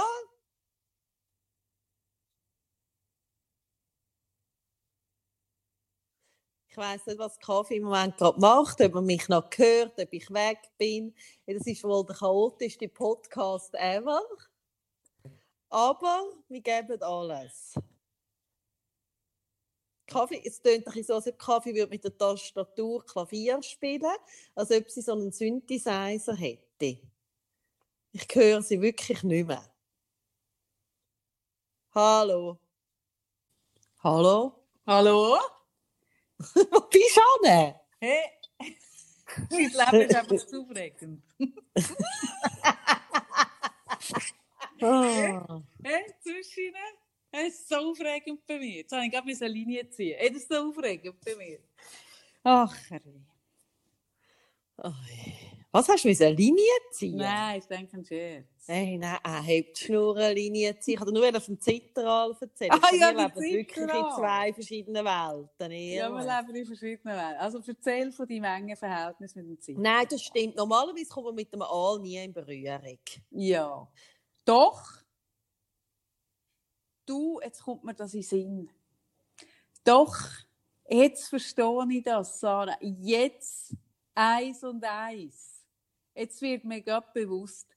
Ich weiß nicht, was Kaffee im Moment gerade macht, ob er mich noch hört, ob ich weg bin. Ja, Das ist wohl der chaotischste Podcast ever. Aber wir geben alles. Kaffee, es tönt ein bisschen so, als ob Kaffee würde mit der Tastatur Klavier spielen, als ob sie so einen Synthesizer hätte. Ich höre sie wirklich nicht mehr. Hallo. Hallo? Hallo? Wo bist du denn? Hey. Mein Leben ist einfach zu aufregend. Ah. Hey, zwischen Es ist so aufregend bei mir. Jetzt habe ich gerade eine Linie ziehen. Hey, das ist so aufregend bei mir. Ach. Oi. Was hast du mit einer Linie ziehen? Nein, ich denke ein Scherz. Nein, nein, er hebt die Schnurrenlinie ziehen. Ich dir nur von Zitteral erzählen. Ah, ja, wir leben wirklich in Zitteral. zwei verschiedenen Welten. Ja, wir ehrlich. leben in verschiedenen Welten. Also erzähl von deinem engen Verhältnis mit dem Zeit. Nein, das stimmt. Normalerweise kommen wir mit dem Aal nie in Berührung. Ja. Doch. Du, jetzt kommt mir das in Sinn. Doch, jetzt verstehe ich das, Sarah. Jetzt eins und eins. Jetzt wird mir gerade bewusst.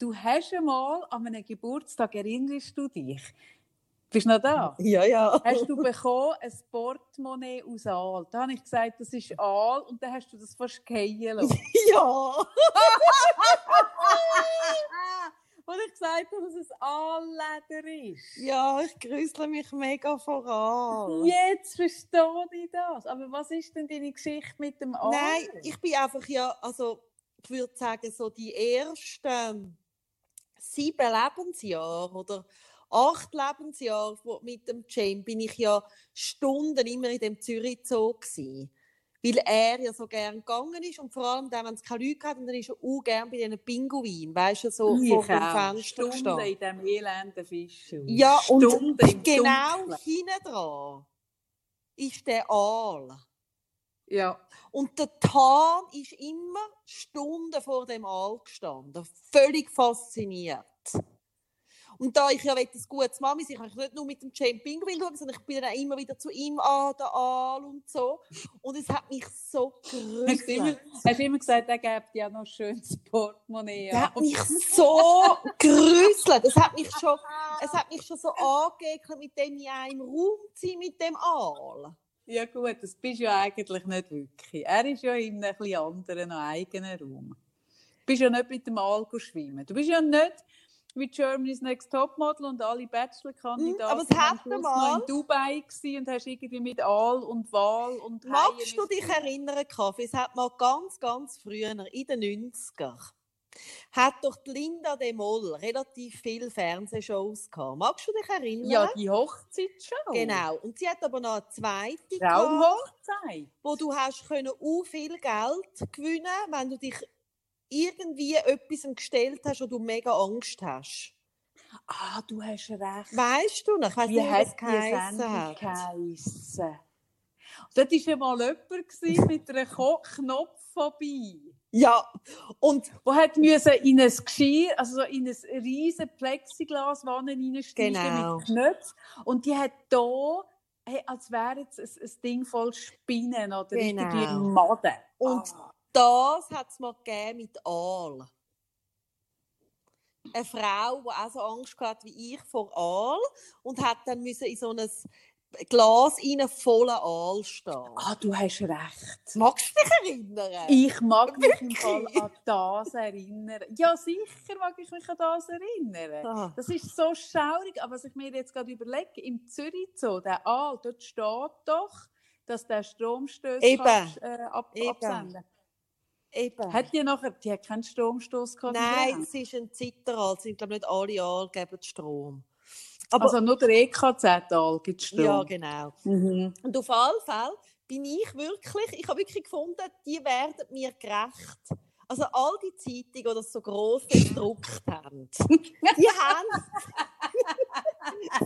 Du hast einmal an einem Geburtstag, erinnerst du dich? Bist du noch da? Ja, ja. hast du bekommen ein Portemonnaie aus Aal. Da habe ich gesagt, das ist Aal und dann hast du das fast lassen. Ja. Und ich gesagt habe, dass es Aalleder ist. Ja, ich grüßle mich mega voran. Jetzt verstehe ich das. Aber was ist denn deine Geschichte mit dem Aal? Nein, ich bin einfach ja, also ich würde sagen, so die ersten sieben Lebensjahre oder acht Lebensjahre wo- mit dem Jane bin ich ja Stunden immer in dem Zürich Zoo. Weil er ja so gern gegangen ist und vor allem dann, wenn es keine Leute hat, dann ist er auch gern bei diesen Pinguinen, weißt du, so ich vor dem. Fenster Stunden in diesem elenden Fisch. Ja, und Stunden genau hinten dran ist der Aal. Ja. Und der Tan ist immer Stunden vor dem Aal gestanden. Völlig fasziniert. Und da ich ja ein gutes Mami sein, ich nicht nur mit dem Jane Pinguin schauen, sondern ich bin dann immer wieder zu ihm an, der Aal und so. Und es hat mich so gerüttelt. hast du immer gesagt, er gibt ja noch ein schönes Portemonnaie. Das hat mich so gerüsselt. Es hat mich schon, es hat mich schon so angeekelt, mit dem in einem Raum zu sein, mit dem Aal. Ja gut, das bist du ja eigentlich nicht wirklich. Er ist ja in einem etwas anderen, noch eigenen Raum. Du bist ja nicht mit dem Aal schwimmen. Du bist ja nicht wie Germany's Next Topmodel und alle Bachelor-Kandidaten Hm, aber Schluss einmal- noch in Dubai gewesen und hast irgendwie mit Aal und Wal und Magst du dich erinnern, Kaffee? Es hat mal ganz, ganz früher, in den 90er, hat doch die Linda de Moll relativ viele Fernsehshows gehabt. Magst du dich erinnern? Ja, die Hochzeitsshow. Genau. Und sie hat aber noch eine zweite gehabt, Traumhochzeit. wo du hast können u viel Geld gewinnen, wenn du dich irgendwie etwas gestellt hast, wo du mega Angst hast. Ah, du hast recht. Weißt du noch? Ich weiss Wie nicht, hat die Sendung geheissen? Dort war mal jemand mit einer Knopfphobie. Ja, und Die hat müssen in ein Geschirr, also so in ein riesen Plexiglaswanne reinsteigen Genau. mit Knöpfen. Und die hat da, hey, als wäre es ein, ein Ding voll Spinnen oder Genau. irgendwie Maden. Und Ah. Das hat es mal gegeben mit Aal. Eine Frau, die auch so Angst hatte wie ich vor Aal und hat dann müssen in so ein Glas rein voller Aal stehen. Ah, du hast recht. Magst du dich erinnern? Ich mag mich im? Fall an das erinnern. Ja, sicher mag ich mich an das erinnern. Ah, Das ist so schaurig, aber was ich mir jetzt gerade überlege, im Zürich Zoo, der Aal, dort steht doch, dass der Stromstöß Eben. kannst, äh, ab, absenden eben. Hat die nachher, die hat keinen Stromstoß gehabt? Nein, es ist ein Zitteral. Es sind, glaube nicht alle Aal geben Strom. Aber, Also nur der EKZ-Aal gibt Strom. ja, genau. Mhm. Und auf alle Fälle bin ich wirklich, ich habe wirklich gefunden, die werden mir gerecht. Also all die Zeitungen, die das so gross gedruckt haben, die haben,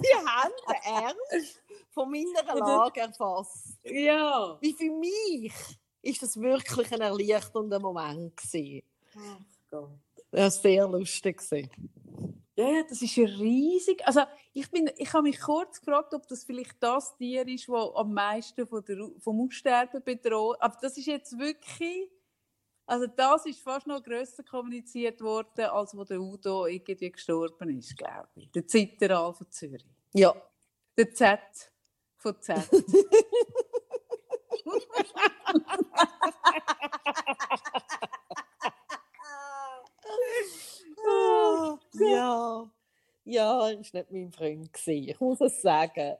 die haben den Ernst von meiner Lage erfasst. Ja. Wie für mich ist das wirklich ein erleichternder Moment gewesen. Ach Gott. Das war sehr lustig. gewesen. Ja, ja, das ist ja riesig. Also ich, bin, ich habe mich kurz gefragt, ob das vielleicht das Tier ist, das am meisten von der, vom Aussterben bedroht. Aber das ist jetzt wirklich, also das ist fast noch grösser kommuniziert worden, als wo der Udo irgendwie gestorben ist, glaube ich. Der Zitteral von Zürich. Ja. Der Z von Z. Ah, ja. Ja, er war nicht mein Freund. gewesen. Ich muss es sagen.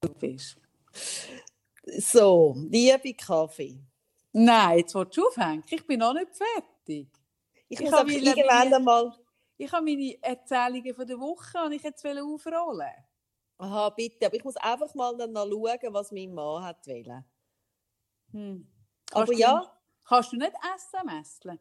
du bist. So, liebe Kaffee. Nein, jetzt willst du aufhängen. Ich bin noch nicht fertig. Ich, Ich muss wieder irgendwann meine- einmal. Ich habe meine Erzählungen von der Woche und ich jetzt aufrollen. Aha, bitte. Aber ich muss einfach mal dann noch schauen, was mein Mann hat wollen. Hm. Aber Kannst du- ja, Kannst du nicht SMSen?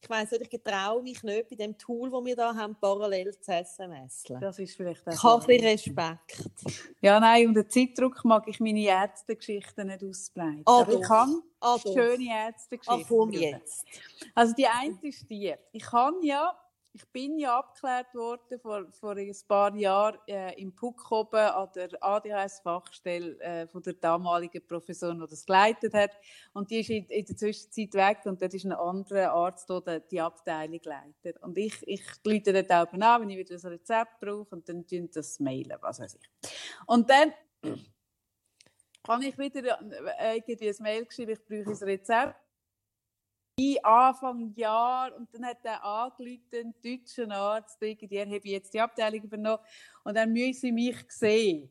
ich weiss nicht, ich traue mich nicht bei dem Tool, das wir da haben, parallel zu SMS. Das ist vielleicht Ich habe ein bisschen bisschen Respekt. Ja, nein, unter Zeitdruck mag ich meine Ärztegeschichten nicht ausbreiten. Ah, Aber ich kann Ah, doch. schöne Ah, Ärztegeschichten. komm schreiben. jetzt. Also die eine ist die. Ich kann ja, ich bin ja abgeklärt worden vor, vor ein paar Jahren äh, im Puck oben an der ADHS-Fachstelle äh, von der damaligen Professorin, die das geleitet hat. Und die ist in, in der Zwischenzeit weg und dort ist ein anderer Arzt, der die- Abteilung leitet. Und ich, ich rufe dort oben an, wenn ich wieder ein Rezept brauche und dann tun das mailen, was weiß ich. Und dann kann ich wieder äh, irgendwie ein Mail geschrieben, ich brauche ein Rezept ich Anfang Jahr und dann hat er angerufen, ein deutscher Arzt, irgendwie, er habe jetzt die Abteilung übernommen und dann müssen sie mich sehen.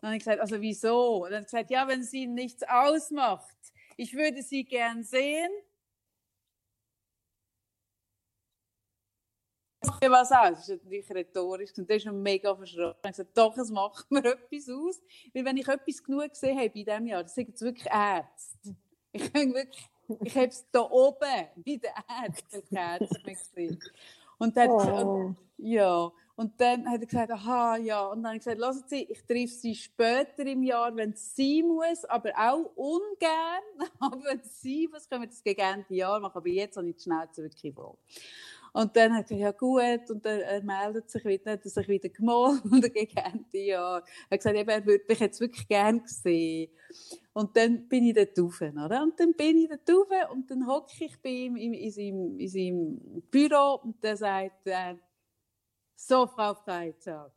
Dann habe ich gesagt, also wieso? Und dann hat gesagt, ja, wenn Ihnen nichts ausmacht, ich würde Sie gern sehen. Macht was aus? Das ist natürlich rhetorisch und der ist mega verschrocken. Ich habe gesagt, doch, es macht mir etwas aus. Weil wenn ich etwas genug gesehen habe in diesem Jahr, das sind jetzt wirklich Ärzte. Ich habe wirklich ich habe es da oben bei die Ärzte gesehen. Und dann, Oh. ja, und dann hat er gesagt, aha, ja. Und dann habe ich gesagt, lassen Sie, ich treffe Sie später im Jahr, wenn es sein muss, aber auch ungern. Aber wenn es sein muss, können wir das gegen Ende Jahr machen. Aber jetzt habe ich die Schnauze wirklich voll. Und dann hat er gesagt, ja gut, und er, er meldet sich wieder, dann hat er sich wieder gemeldet gegen Ende Jahr. Er hat gesagt, eben, er würde mich jetzt wirklich gern sehen. Und dann bin ich dort rauf, oder? Und dann bin ich dort rauf und dann hocke ich bei ihm in, in, seinem, in seinem Büro und dann sagt er, so, Frau Freitag,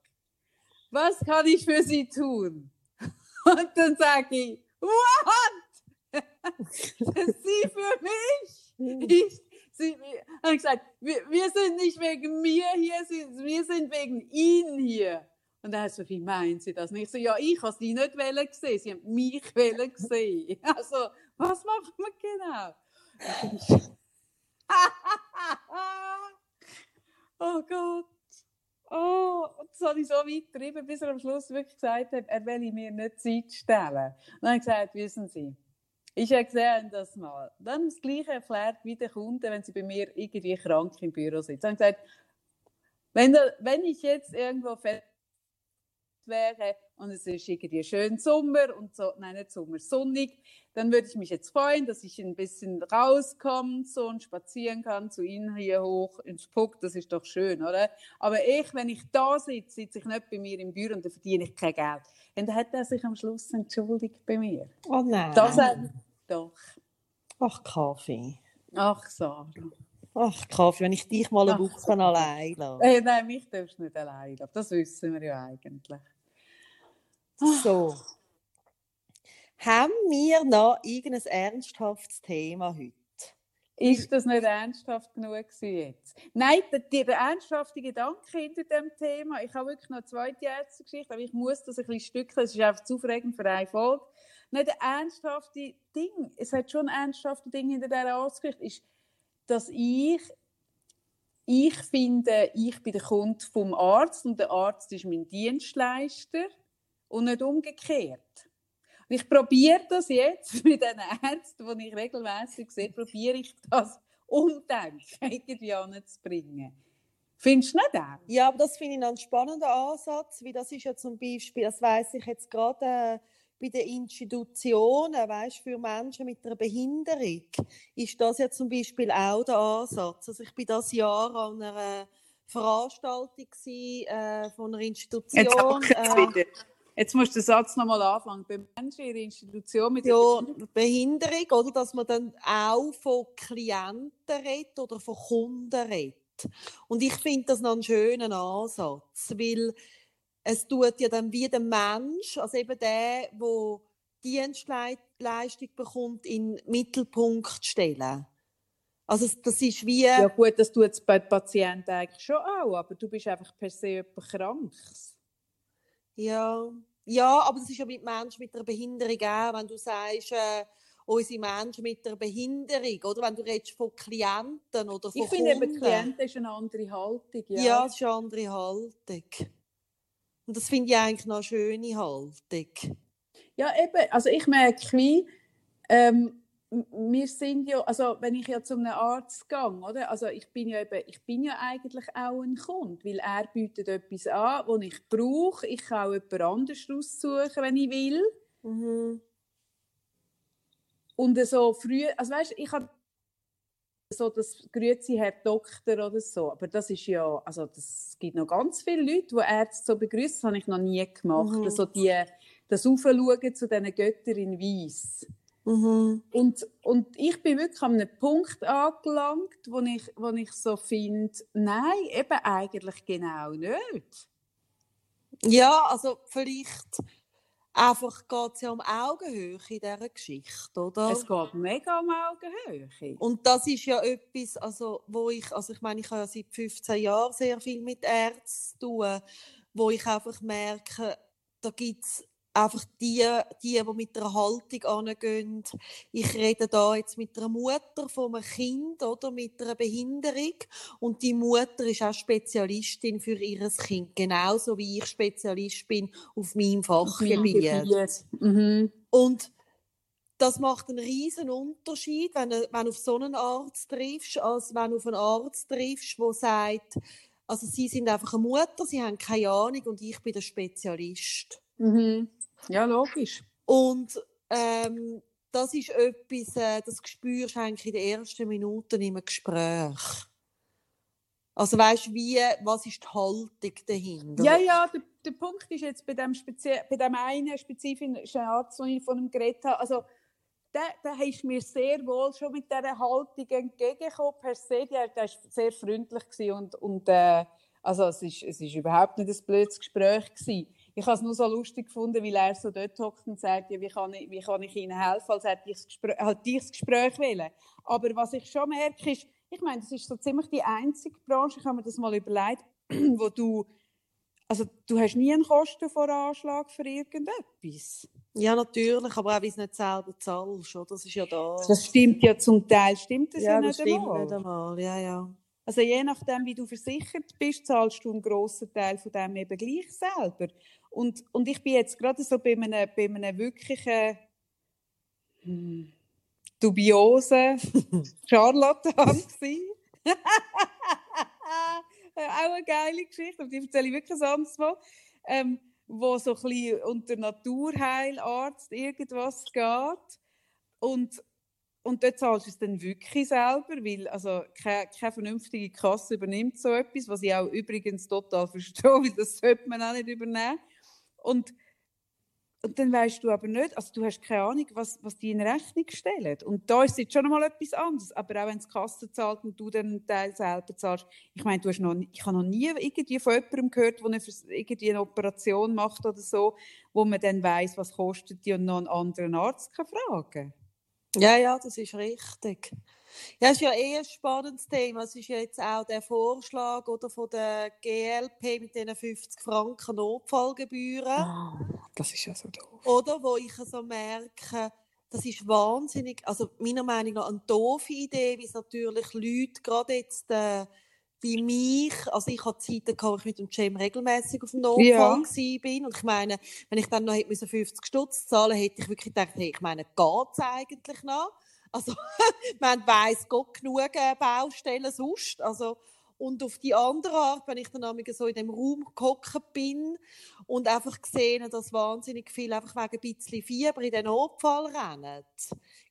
was kann ich für Sie tun? Und dann sage ich, what? Sie für mich? Ich, sie, ich gesagt, wir, wir sind nicht wegen mir hier, wir sind wegen Ihnen hier. Und dann hat so, wie meinen Sie das? Und ich so, ja, ich habe Sie nicht wollen sehen, Sie haben mich wollen sehen. Also, was machen wir genau? oh Gott. Oh, das habe ich so weit getrieben, bis er am Schluss wirklich gesagt hat, er will mir nicht Zeit stellen. Und dann habe ich gesagt, wissen Sie, ich erkläre das mal. Dann das Gleiche erklärt wie der Kunde, wenn sie bei mir irgendwie krank im Büro sitzt. Dann gesagt, wenn, der, wenn ich jetzt irgendwo fest wäre und es ist irgendwie schön Sommer und so, nein, nicht Sommer, sonnig, dann würde ich mich jetzt freuen, dass ich ein bisschen rauskomme so und spazieren kann zu Ihnen hier hoch ins Puck, das ist doch schön, oder? Aber ich, wenn ich da sitze, sitze ich nicht bei mir im Büro und dann verdiene ich kein Geld. Und dann hat er sich am Schluss entschuldigt bei mir. Oh nein. Das hat, doch. Ach, Kaffee. Ach, Sarah. Ach, Kaffee, wenn ich dich mal eine Ach, Woche allein lasse. Hey, nein, mich darfst du nicht allein lassen. Das wissen wir ja eigentlich. So. Haben wir noch irgendein ernsthaftes Thema heute? Ist das nicht ernsthaft genug jetzt? Nein, der, der ernsthafte Gedanke hinter dem Thema, ich habe wirklich noch eine zweite Ärztegeschichte, aber ich muss das ein bisschen stückeln, es ist einfach zu aufregend für eine Folge. Nicht der ernsthafte Ding, es hat schon ein ernsthafte Ding hinter dieser Arztgeschichte, ist, dass ich, ich finde, ich bin der Kunde vom Arzt und der Arzt ist mein Dienstleister und nicht umgekehrt. Und ich probiere das jetzt mit den Ärzten, die ich regelmäßig sehe, probiere ich das Umdenken irgendwie anzubringen. Findest du nicht auch? Ja, aber das finde ich einen spannenden Ansatz, wie das ist ja zum Beispiel, das weiß ich jetzt gerade äh, bei den Institutionen, weißt, für Menschen mit einer Behinderung, ist das ja zum Beispiel auch der Ansatz. Also ich bin das Jahr an einer Veranstaltung gewesen, äh, von einer Institution. Jetzt, äh. Jetzt musst du den Satz nochmal anfangen. Bei Menschen in der Institution mit der ja, Behinderung, oder? Dass man dann auch von Klienten redet oder von Kunden redet. Und ich finde das noch einen schönen Ansatz, weil es tut ja dann wie der Mensch, also eben der, der Dienstleistung bekommt, in den Mittelpunkt stellen. Also es- das ist wie... Ja gut, das tut es bei den Patienten eigentlich schon auch, aber du bist einfach per se jemand Krankes. Ja, ja, aber das ist ja mit Menschen mit einer Behinderung auch, wenn du sagst, äh, unsere Menschen mit einer Behinderung, oder? Wenn du redest von Klienten oder von Ich finde eben. Klienten ist eine andere Haltung. Ja, Ja, das ist eine andere Haltung. Und das finde ich eigentlich noch eine schöne Haltung. Ja, eben, also ich merke wie, ähm, wir sind ja, also wenn ich ja zu einem Arzt gehe, oder? Also ich bin ja eben, ich bin ja eigentlich auch ein Kunde, weil er bietet etwas an, das ich brauche. Ich kann auch jemand anderes aussuchen, wenn ich will. Mhm. Und so früh, also weißt, ich habe so das Grüezi Herr Doktor oder so, aber das ist ja, also das es gibt noch ganz viele Leute, die Ärzte so begrüßen, das habe ich noch nie gemacht. Mhm. So die, das Aufschauen zu diesen Göttern in Weiss. Mhm. Und, und ich bin wirklich an einem Punkt angelangt, wo ich, wo ich so finde, nein, eben eigentlich genau nicht. Ja, also vielleicht einfach geht es ja um Augenhöhe in dieser Geschichte, oder? Es geht mega um Augenhöhe. Und das ist ja etwas, also, wo ich, also ich meine, ich habe ja seit 15 Jahren sehr viel mit Ärzten zu tun, wo ich einfach merke, da gibt es einfach die, die, die mit einer Haltung angehen. Ich rede da jetzt mit einer Mutter von einem Kind oder mit einer Behinderung und die Mutter ist auch Spezialistin für ihr Kind, genauso wie ich Spezialist bin auf meinem Fachgebiet. Mhm. Und das macht einen riesen Unterschied, wenn du, wenn du auf so einen Arzt triffst, als wenn du auf einen Arzt triffst, der sagt, also sie sind einfach eine Mutter, sie haben keine Ahnung und ich bin der Spezialist. Mhm. Ja, logisch. Und ähm, das ist etwas, äh, das spürst du eigentlich in den ersten Minuten im Gespräch. Also weißt wie, was ist die Haltung dahinter? Ja, ja, der, der Punkt ist jetzt bei dem, Spezie bei dem einen spezifischen Arzt, den ich von ihm geredet habe, also der, der ist mir sehr wohl schon mit dieser Haltung entgegengekommen, per se, der, der war sehr freundlich und, und äh, also es ist, es ist überhaupt nicht ein blödes Gespräch gewesen. Ich habe es nur so lustig gefunden, weil er so dort hockt und sagt, ja, wie, kann ich, wie kann ich Ihnen helfen, als hätte ich das Gespräch, hätte ich das Gespräch wollen. Aber was ich schon merke, ist, ich meine, das ist so ziemlich die einzige Branche, ich habe mir das mal überlegt, wo du, also du hast nie einen Kostenvoranschlag für irgendetwas. ja, natürlich, aber auch, weil du es nicht selber zahlst, oder? Das ist ja da. Das stimmt ja zum Teil, stimmt das ja, ja, nicht das stimmt einmal. nicht einmal. Ja, ja. Also je nachdem, wie du versichert bist, zahlst du einen grossen Teil von dem eben gleich selber. Und, und ich bin jetzt gerade so bei einem, bei einem wirklichen hm, dubiosen Charlatan. Auch eine geile Geschichte, aber die erzähle ich wirklich anderes Mal. Ähm, wo so ein bisschen unter Naturheilarzt irgendwas geht. Und, und dort zahlst du es dann wirklich selber, weil also keine, keine vernünftige Kasse übernimmt so etwas, was ich auch übrigens total verstehe, weil das sollte man auch nicht übernehmen. Und und dann weißt du aber nicht, also du hast keine Ahnung, was, was die in Rechnung stellen. Und da ist jetzt schon mal etwas anderes. Aber auch wenn es Kasse zahlt und du dann Teil selber zahlst. Ich meine, du hast noch, ich habe noch nie irgendwie von jemandem gehört, der eine, irgendwie eine Operation macht oder so, wo man dann weiss, was kostet die und noch einen anderen Arzt kann fragen Ja, ja, das ist richtig. Ja, es ist ja eh ein spannendes Thema. Es ist ja jetzt auch der Vorschlag oder, von der GLP mit diesen 50 Franken Notfallgebühren. Ah, das ist ja so doof. Oder wo ich so merke, das ist wahnsinnig, also meiner Meinung nach eine doofe Idee, wie es natürlich Leute, gerade jetzt äh, wie mich, also ich hatte Zeiten, wo ich mit dem Cem regelmäßig auf dem Notfall Ja. bin und ich meine, wenn ich dann noch hätte müssen 50 Stutz zahlen hätte ich wirklich gedacht, hey, ich meine, geht's eigentlich noch? Also, man weiss Gott genug äh, Baustellen sonst, also und auf die andere Art, wenn ich dann so in dem Raum gehockt bin und einfach gesehen, dass wahnsinnig viel einfach wegen ein bisschen Fieber in den Notfall rennen,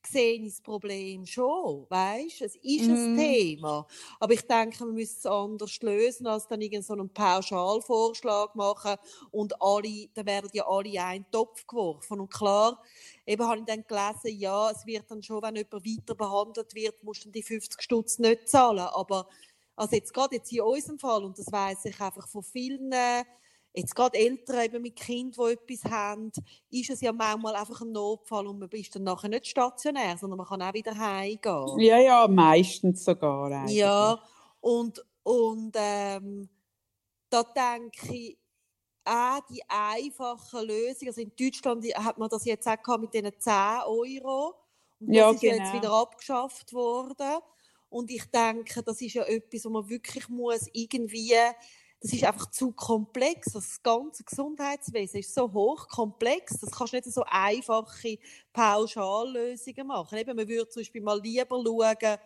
sehe ich das Problem schon, weißt? Es ist ein Mhm. Thema, aber ich denke, wir müssen es anders lösen, als dann irgendeinen so einen Pauschalvorschlag machen und alle, dann werden ja alle in einen Topf geworfen und klar, eben habe ich dann gelesen, ja, es wird dann schon, wenn jemand weiter behandelt wird, musst du dann die 50 Stutz nicht zahlen, aber also jetzt gerade jetzt in unserem Fall, und das weiß ich einfach von vielen, jetzt gerade Eltern eben mit Kindern, die etwas haben, ist es ja manchmal einfach ein Notfall und man ist dann nachher nicht stationär, sondern man kann auch wieder heimgehen. Ja, ja, meistens sogar eigentlich. Ja, und, und ähm, da denke ich, auch die einfache Lösung, also in Deutschland hat man das jetzt auch mit diesen 10 Euro. Und das Ja, ist ja jetzt genau. wieder abgeschafft worden. Und ich denke, das ist ja etwas, wo man wirklich muss irgendwie, das ist einfach zu komplex. Das ganze Gesundheitswesen ist so hochkomplex, das kannst du nicht so einfache Pauschallösungen machen. Eben, man würde zum Beispiel mal lieber schauen,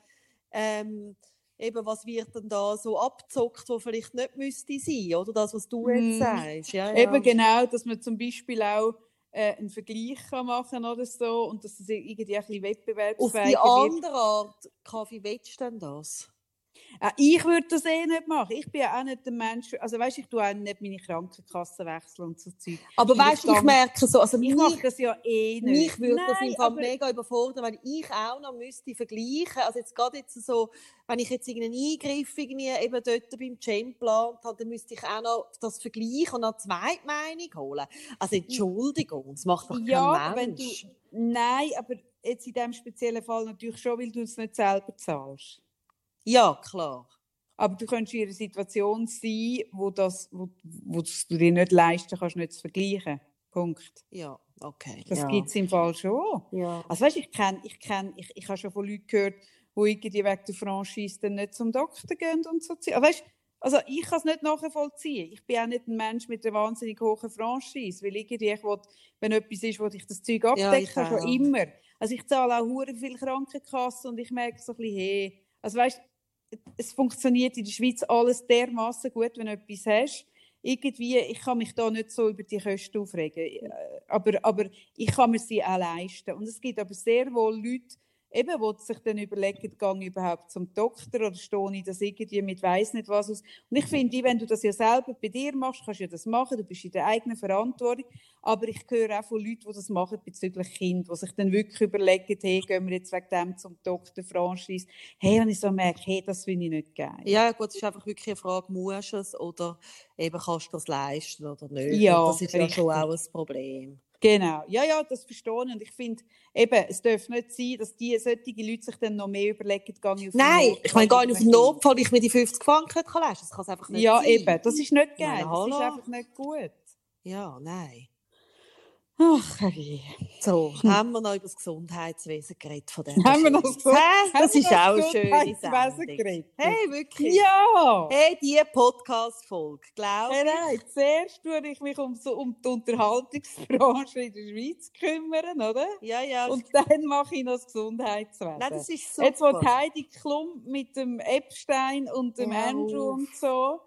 ähm, eben, was wird denn da so abzockt, wo vielleicht nicht müsste sein, oder das, was du jetzt Mhm. sagst. Ja, ja. Eben genau, dass man zum Beispiel auch äh, einen Vergleich kann machen oder so und dass es irgendwie ein bisschen Auf wettbewerbsfähiger die wird. andere Art, Kaffee, willst du denn das? Äh, ich würde das eh nicht machen. Ich bin ja auch nicht der Mensch, also weißt, ich tue auch nicht meine Krankenkasse wechseln und so Zeug. Aber weißt du, ich merke so, also Ich mache das ja eh nicht. mich würde das Nein, im Fall aber- mega überfordern, wenn ich auch noch müsste vergleichen. Also jetzt gerade jetzt so, wenn ich jetzt irgendeinen Eingriff irgendwie eben dort beim Gym geplant habe, dann müsste ich auch noch das vergleichen und noch eine zweite Meinung holen. Also Entschuldigung, das macht doch Ja, kein Mensch. du, nein, aber jetzt in diesem speziellen Fall natürlich schon, weil du es nicht selber zahlst. Ja, klar. Aber du könntest in einer Situation sein, wo, das, wo, wo du dir nicht leisten kannst, nicht zu vergleichen. Punkt. Ja, okay. Das ja. gibt es im Fall schon. Ja. Also weißt, ich kenne, ich kenn, ich, ich habe schon von Leuten gehört, die irgendwie wegen der Franchise dann nicht zum Doktor gehen und so. Weißt, also ich kann es nicht nachvollziehen. Ich bin auch nicht ein Mensch mit einer wahnsinnig hohen Franchise, weil irgendwie ich will, wenn etwas ist, wo ich das Zeug abdecken ich kann, schon immer. Also ich zahle auch hure viel Krankenkasse und ich merke so ein bisschen, hey, also weißt, es funktioniert in der Schweiz alles dermaßen gut, wenn du etwas hast. Irgendwie, ich kann mich da nicht so über die Kosten aufregen, Äh, aber, aber ich kann mir sie auch leisten. Und es gibt aber sehr wohl Leute, eben, die sich dann überlegen, ich überhaupt zum Doktor oder stehe ich das irgendwie mit weiss nicht was aus. Und ich finde, wenn du das ja selber bei dir machst, kannst du ja das machen, du bist in der eigenen Verantwortung. Aber ich höre auch von Leuten, die das machen bezüglich Kind, die sich dann wirklich überlegen, hey, gehen wir jetzt wegen dem zum Doktor, Franchise. Hey, und ich so merke, hey, das finde ich nicht geil. Ja, gut, es ist einfach wirklich eine Frage, musst du es oder eben kannst du das leisten oder nicht. Ja, Und das ist ja schon auch ein Problem. Genau, ja, ja, das verstehe ich. Und ich finde, eben, es darf nicht sein, dass die solche Leute sich dann noch mehr überlegen, gehe ich auf Nein, ich meine gar nicht auf den Notfall, weil ich mir die 50 Franken kann. Das kann es einfach nicht Ja, sein. eben, das ist nicht geil, das ist einfach nicht gut. Ja, nein. Ach, je. So, haben wir noch über das Gesundheitswesen geredet von dem. Haben wir noch das Hä? Das ist auch eine das schöne Gesundheitswesen Sendung. geredet? Hey, wirklich. Ja! Hey, die Podcast-Folge, glaub Hey, nein, zuerst tue ich mich um, so, um die Unterhaltungsbranche in der Schweiz kümmern, oder? Ja, ja. Und dann mache ich noch das Gesundheitswesen. Nein, das ist super. Jetzt, wo Heidi Klum mit dem Epstein und dem Wow. Andrew und so,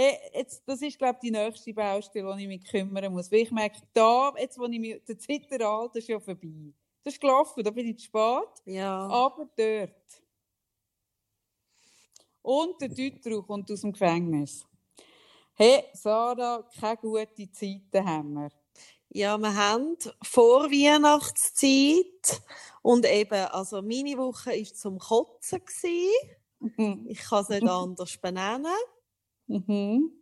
Hey, jetzt, das ist, glaube ich, die nächste Baustelle, die ich mich kümmern muss. Weil ich merke, da, jetzt, wo ich mich, der Zitteralter ist ja vorbei. Das ist gelaufen, da bin ich zu spät. Ja. Aber dort. Und der Deuter kommt aus dem Gefängnis. Hey, Sarah, keine gute Zeiten haben wir. Ja, wir haben vor Weihnachtszeit und eben, also meine Woche war zum Kotzen. Gewesen. Ich kann es nicht anders benennen. Mhm.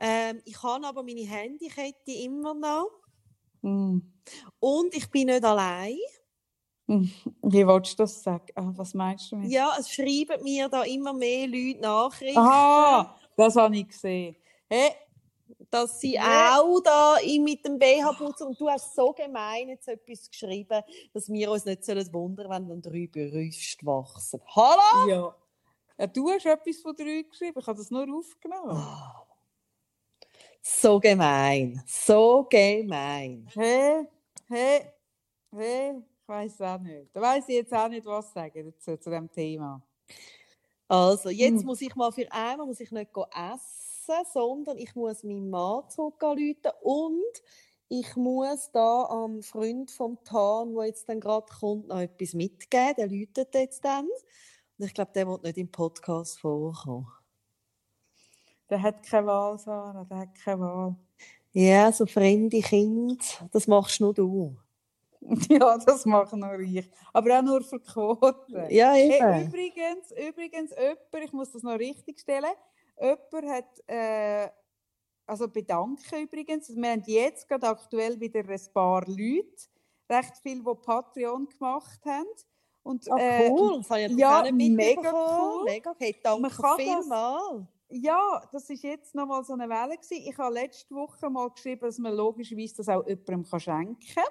Ähm, ich habe aber meine Handykette immer noch. Mhm. Und ich bin nicht allein. Wie willst du das sagen? Ah, was meinst du mit? Ja, es schreiben mir da immer mehr Leute Nachrichten, Aha, das habe ich gesehen. Hey, dass sie Ja. auch da mit dem BH putzen. Und du hast so gemein jetzt etwas geschrieben, dass wir uns nicht sollen wundern, wenn dann drei Brüste wachsen. Hallo? ja. Ja. Du hast etwas von drei geschrieben, ich habe das nur aufgenommen. So gemein. So gemein. Hey, hey, hey, ich weiß auch nicht. Da weiß ich jetzt auch nicht, was sagen dazu, zu dem Thema. Also, jetzt Hm. muss ich mal für einmal muss ich nicht essen, sondern ich muss meinen Mann zurückrufen und ich muss da am Freund vom Tan, der jetzt dann gerade kommt, noch etwas mitgeben. Der läutet jetzt dann. Ich glaube, der wird nicht im Podcast vorkommen. Der hat keine Wahl, Sarah, der hat keine Wahl. Ja, so fremde Kinder, das machst nur du. Ja, das machen nur ich. Aber auch nur für Quoten. Ja, eben. übrigens, übrigens, jemand, ich muss das noch richtig stellen, jemand hat, äh, also bedanken übrigens, wir haben jetzt gerade aktuell wieder ein paar Leute, recht viel, die Patreon gemacht haben. Und, Ah, äh, cool, das habe ich ja, mega cool. Mega, hey, Man danke vielmals. Ja, das ist jetzt nochmal so eine Welle gewesen. Ich habe letzte Woche mal geschrieben, dass man logischerweise das auch jemandem kann schenken kann.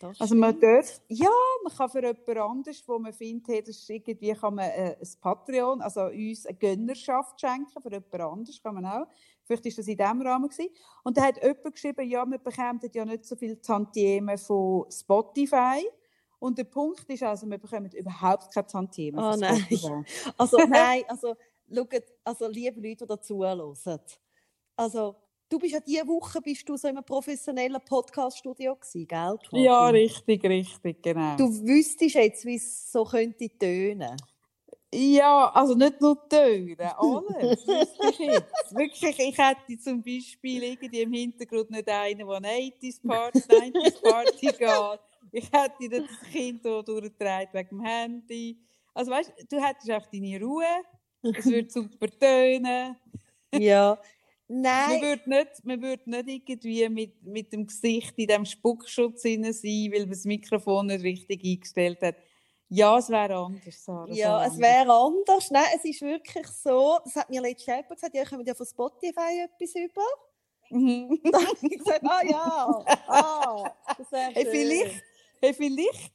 Das Also man darf, ja, man kann für jemand anderes, wo man findet, hey, das ist irgendwie kann man äh, ein Patreon, also uns eine Gönnerschaft schenken, für jemand anderes kann man auch. Vielleicht ist das in diesem Rahmen gewesen. Und da hat jemand geschrieben, ja, wir bekommen ja nicht so viel Tantiemen von Spotify. Und der Punkt ist also, wir bekommen überhaupt keine Tantiemen Oh nein. Also nein, also schaut, also liebe Leute, die dazu hören. Also du bist ja diese Woche bist du so in einem professionellen Podcast-Studio gewesen, gell? Kathi? Ja, richtig, richtig, genau. Du wüsstest jetzt, wie es so könnte tönen. Ja, also nicht nur Töne, alles. Wirklich, ich hätte zum Beispiel irgendwie im Hintergrund nicht einen, der 90s Party, 90s Party geht. Ich hätte das Kind durchgetragen wegen dem Handy. Also weißt du, hättest auch deine Ruhe. Es würde super tönen. Ja. Man Nein, würde nicht, man würde nicht irgendwie mit, mit dem Gesicht in diesem Spuckschutz sein, weil man das Mikrofon nicht richtig eingestellt hat. Ja, es wäre anders, Sarah. ja, es wäre anders. Nein, es ist wirklich so, das hat mir letztes Jahr gesagt, ja, kommen ja von Spotify etwas über. Mhm. Da habe ich gesagt, ah ja, ah, das wäre Hey, vielleicht, hey, vielleicht,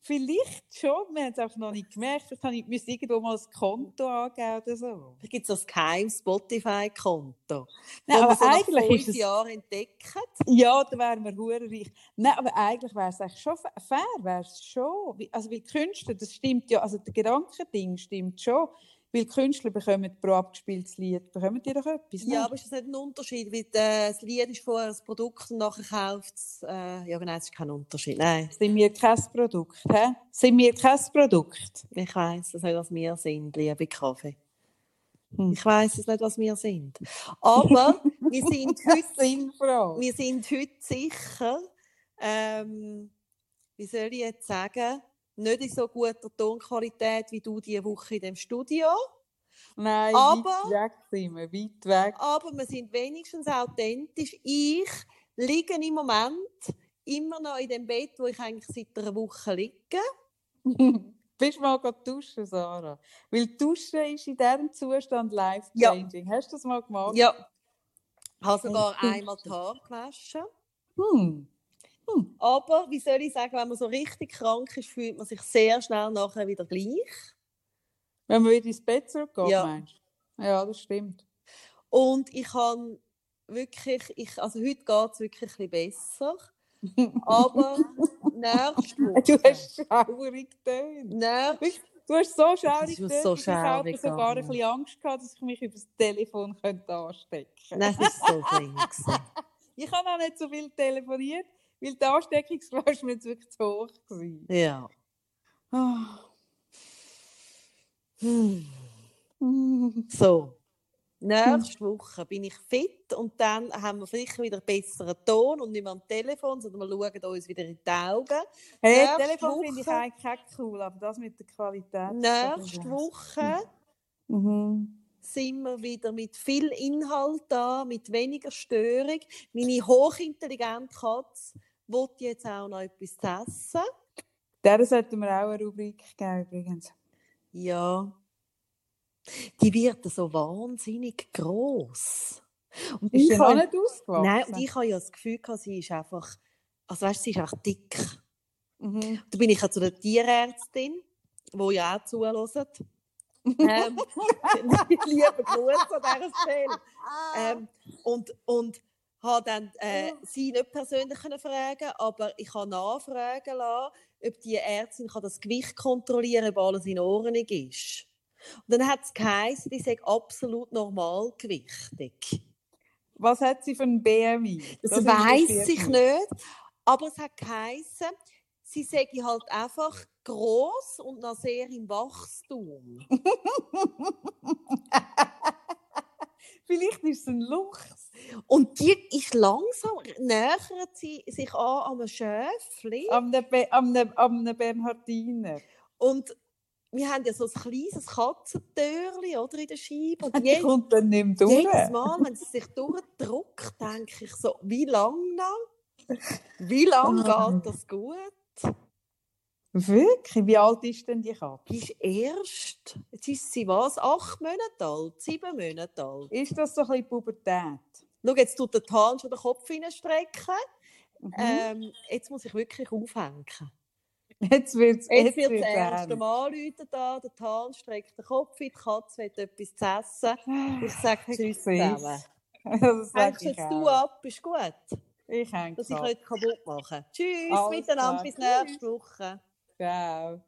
vielleicht schon. Wir haben es einfach noch nicht gemerkt. Vielleicht habe ich müsste irgendwo mal ein Konto angeben oder so. Vielleicht gibt es so ein geheimes Spotify-Konto. Nein, aber wir so eigentlich ist es- Jahren entdecken. Ja, da wären wir hure reich. Nein, aber eigentlich wäre es eigentlich schon fa- fair, wäre es schon. Also, weil Künstler, das stimmt ja, also der Gedankending stimmt schon. Weil Künstler bekommen pro abgespieltes Lied, bekommen die doch etwas? Ja, aber ist das nicht ein Unterschied? Weil äh, das Lied ist vorher ein Produkt und nachher kauft es. Äh, ja, genau, es ist kein Unterschied. Nein, Sind wir kein Produkt, hä? Sind wir kein Produkt? ich weiss es nicht, was wir sind, liebe Kaffee. Hm. Ich weiss es nicht, was wir sind. Aber wir sind heute, wir sind heute sicher, ähm, wie soll ich jetzt sagen, nicht in so guter Tonqualität wie du diese Woche in dem Studio. Nein, Aber- weit weg sind wir, weit weg. aber wir sind wenigstens authentisch. Ich liege im Moment immer noch in dem Bett, wo ich eigentlich seit einer Woche liege. Bist mal duschen, Sarah? Weil duschen ist in diesem Zustand life-changing. Hast du das mal gemacht? Ja. Ich habe sogar einmal die Haare gewaschen. Hm. Aber, wie soll ich sagen, wenn man so richtig krank ist, fühlt man sich sehr schnell nachher wieder gleich. Wenn man wieder ins Bett zurückgeht, Ja. meinst du? Ja, das stimmt. Und ich habe wirklich, ich, also heute geht es wirklich ein bisschen besser. Aber nächste Du hast schaurig getönt. Du hast so schaurig dort, so ich habe sogar ein bisschen Angst gehabt, dass ich mich über das Telefon könnte anstecken könnte. Nein, das war so gewesen. Ich habe auch nicht so viel telefoniert, weil die Ansteckungsgefahr ist mir jetzt wirklich zu hoch gewesen. Ja. Hm. Mm. So. Nächste Woche bin ich fit und dann haben wir vielleicht wieder einen besseren Ton und nicht mehr am Telefon, sondern wir schauen uns wieder in die Augen. Hey, Nächste Telefon finde ich Woche- eigentlich auch cool, aber das mit der Qualität. Nächste Woche Mhm. sind wir wieder mit viel Inhalt da, mit weniger Störung. Meine hochintelligente Katze will jetzt auch noch etwas zu essen. Der sollten wir auch eine Rubrik geben, übrigens. Ja. Die wird so wahnsinnig groß. Und Ist ich habe- nicht ausgewachsen? Nein, und ich habe ja das Gefühl, gehabt, sie ist einfach, also weißt, sie ist einfach dick. Mhm. Da bin ich ja zu der Tierärztin, die ja auch zuhört. ähm, liebe Grüße an dieser Stelle. Ähm, und und habe dann äh, sie nicht persönlich können fragen, aber ich habe nachfragen lassen, ob die Ärztin kann das Gewicht kontrollieren kann, ob alles in Ordnung ist. Und dann hat es geheißen, die sei absolut normalgewichtig. Was hat sie für ein BMI? Das, Das weiß ich nicht. Aber es hat geheißen, sie sei halt einfach groß und noch sehr im Wachstum. Vielleicht ist es ein Luchs. Und die ist langsam, nähert sie sich an an einem Schäfli. Am Be- am ne- am ne Bernhardiner. Und wir haben ja so ein kleines Katzentürchen oder, in der Scheibe. Und Die kommt dann nicht mehr jedes durch. Mal, wenn sie sich durchdrückt, denke ich so, wie lange noch? Wie lange geht das gut? Wirklich? Wie alt ist denn die Katze? Die ist erst, jetzt ist sie was, acht Monate alt, sieben Monate alt. Ist das so ein bisschen Pubertät? Schau, jetzt tut der Hahn schon den Kopf reinstrecken. Mhm. Ähm, jetzt muss ich wirklich aufhängen. Jetzt wird es Jetzt wird das wird's ernst. Mal läuten da, der Hahn streckt den Kopf in, die Katze will etwas zu essen. Ich sage Tschüss Ich zusammen. Hängst jetzt du auch. ab, ist gut, Ich hänge dass ich ab. nicht kaputt machen Tschüss Alles miteinander, klar. bis Tschüss. nächste Woche. Yeah.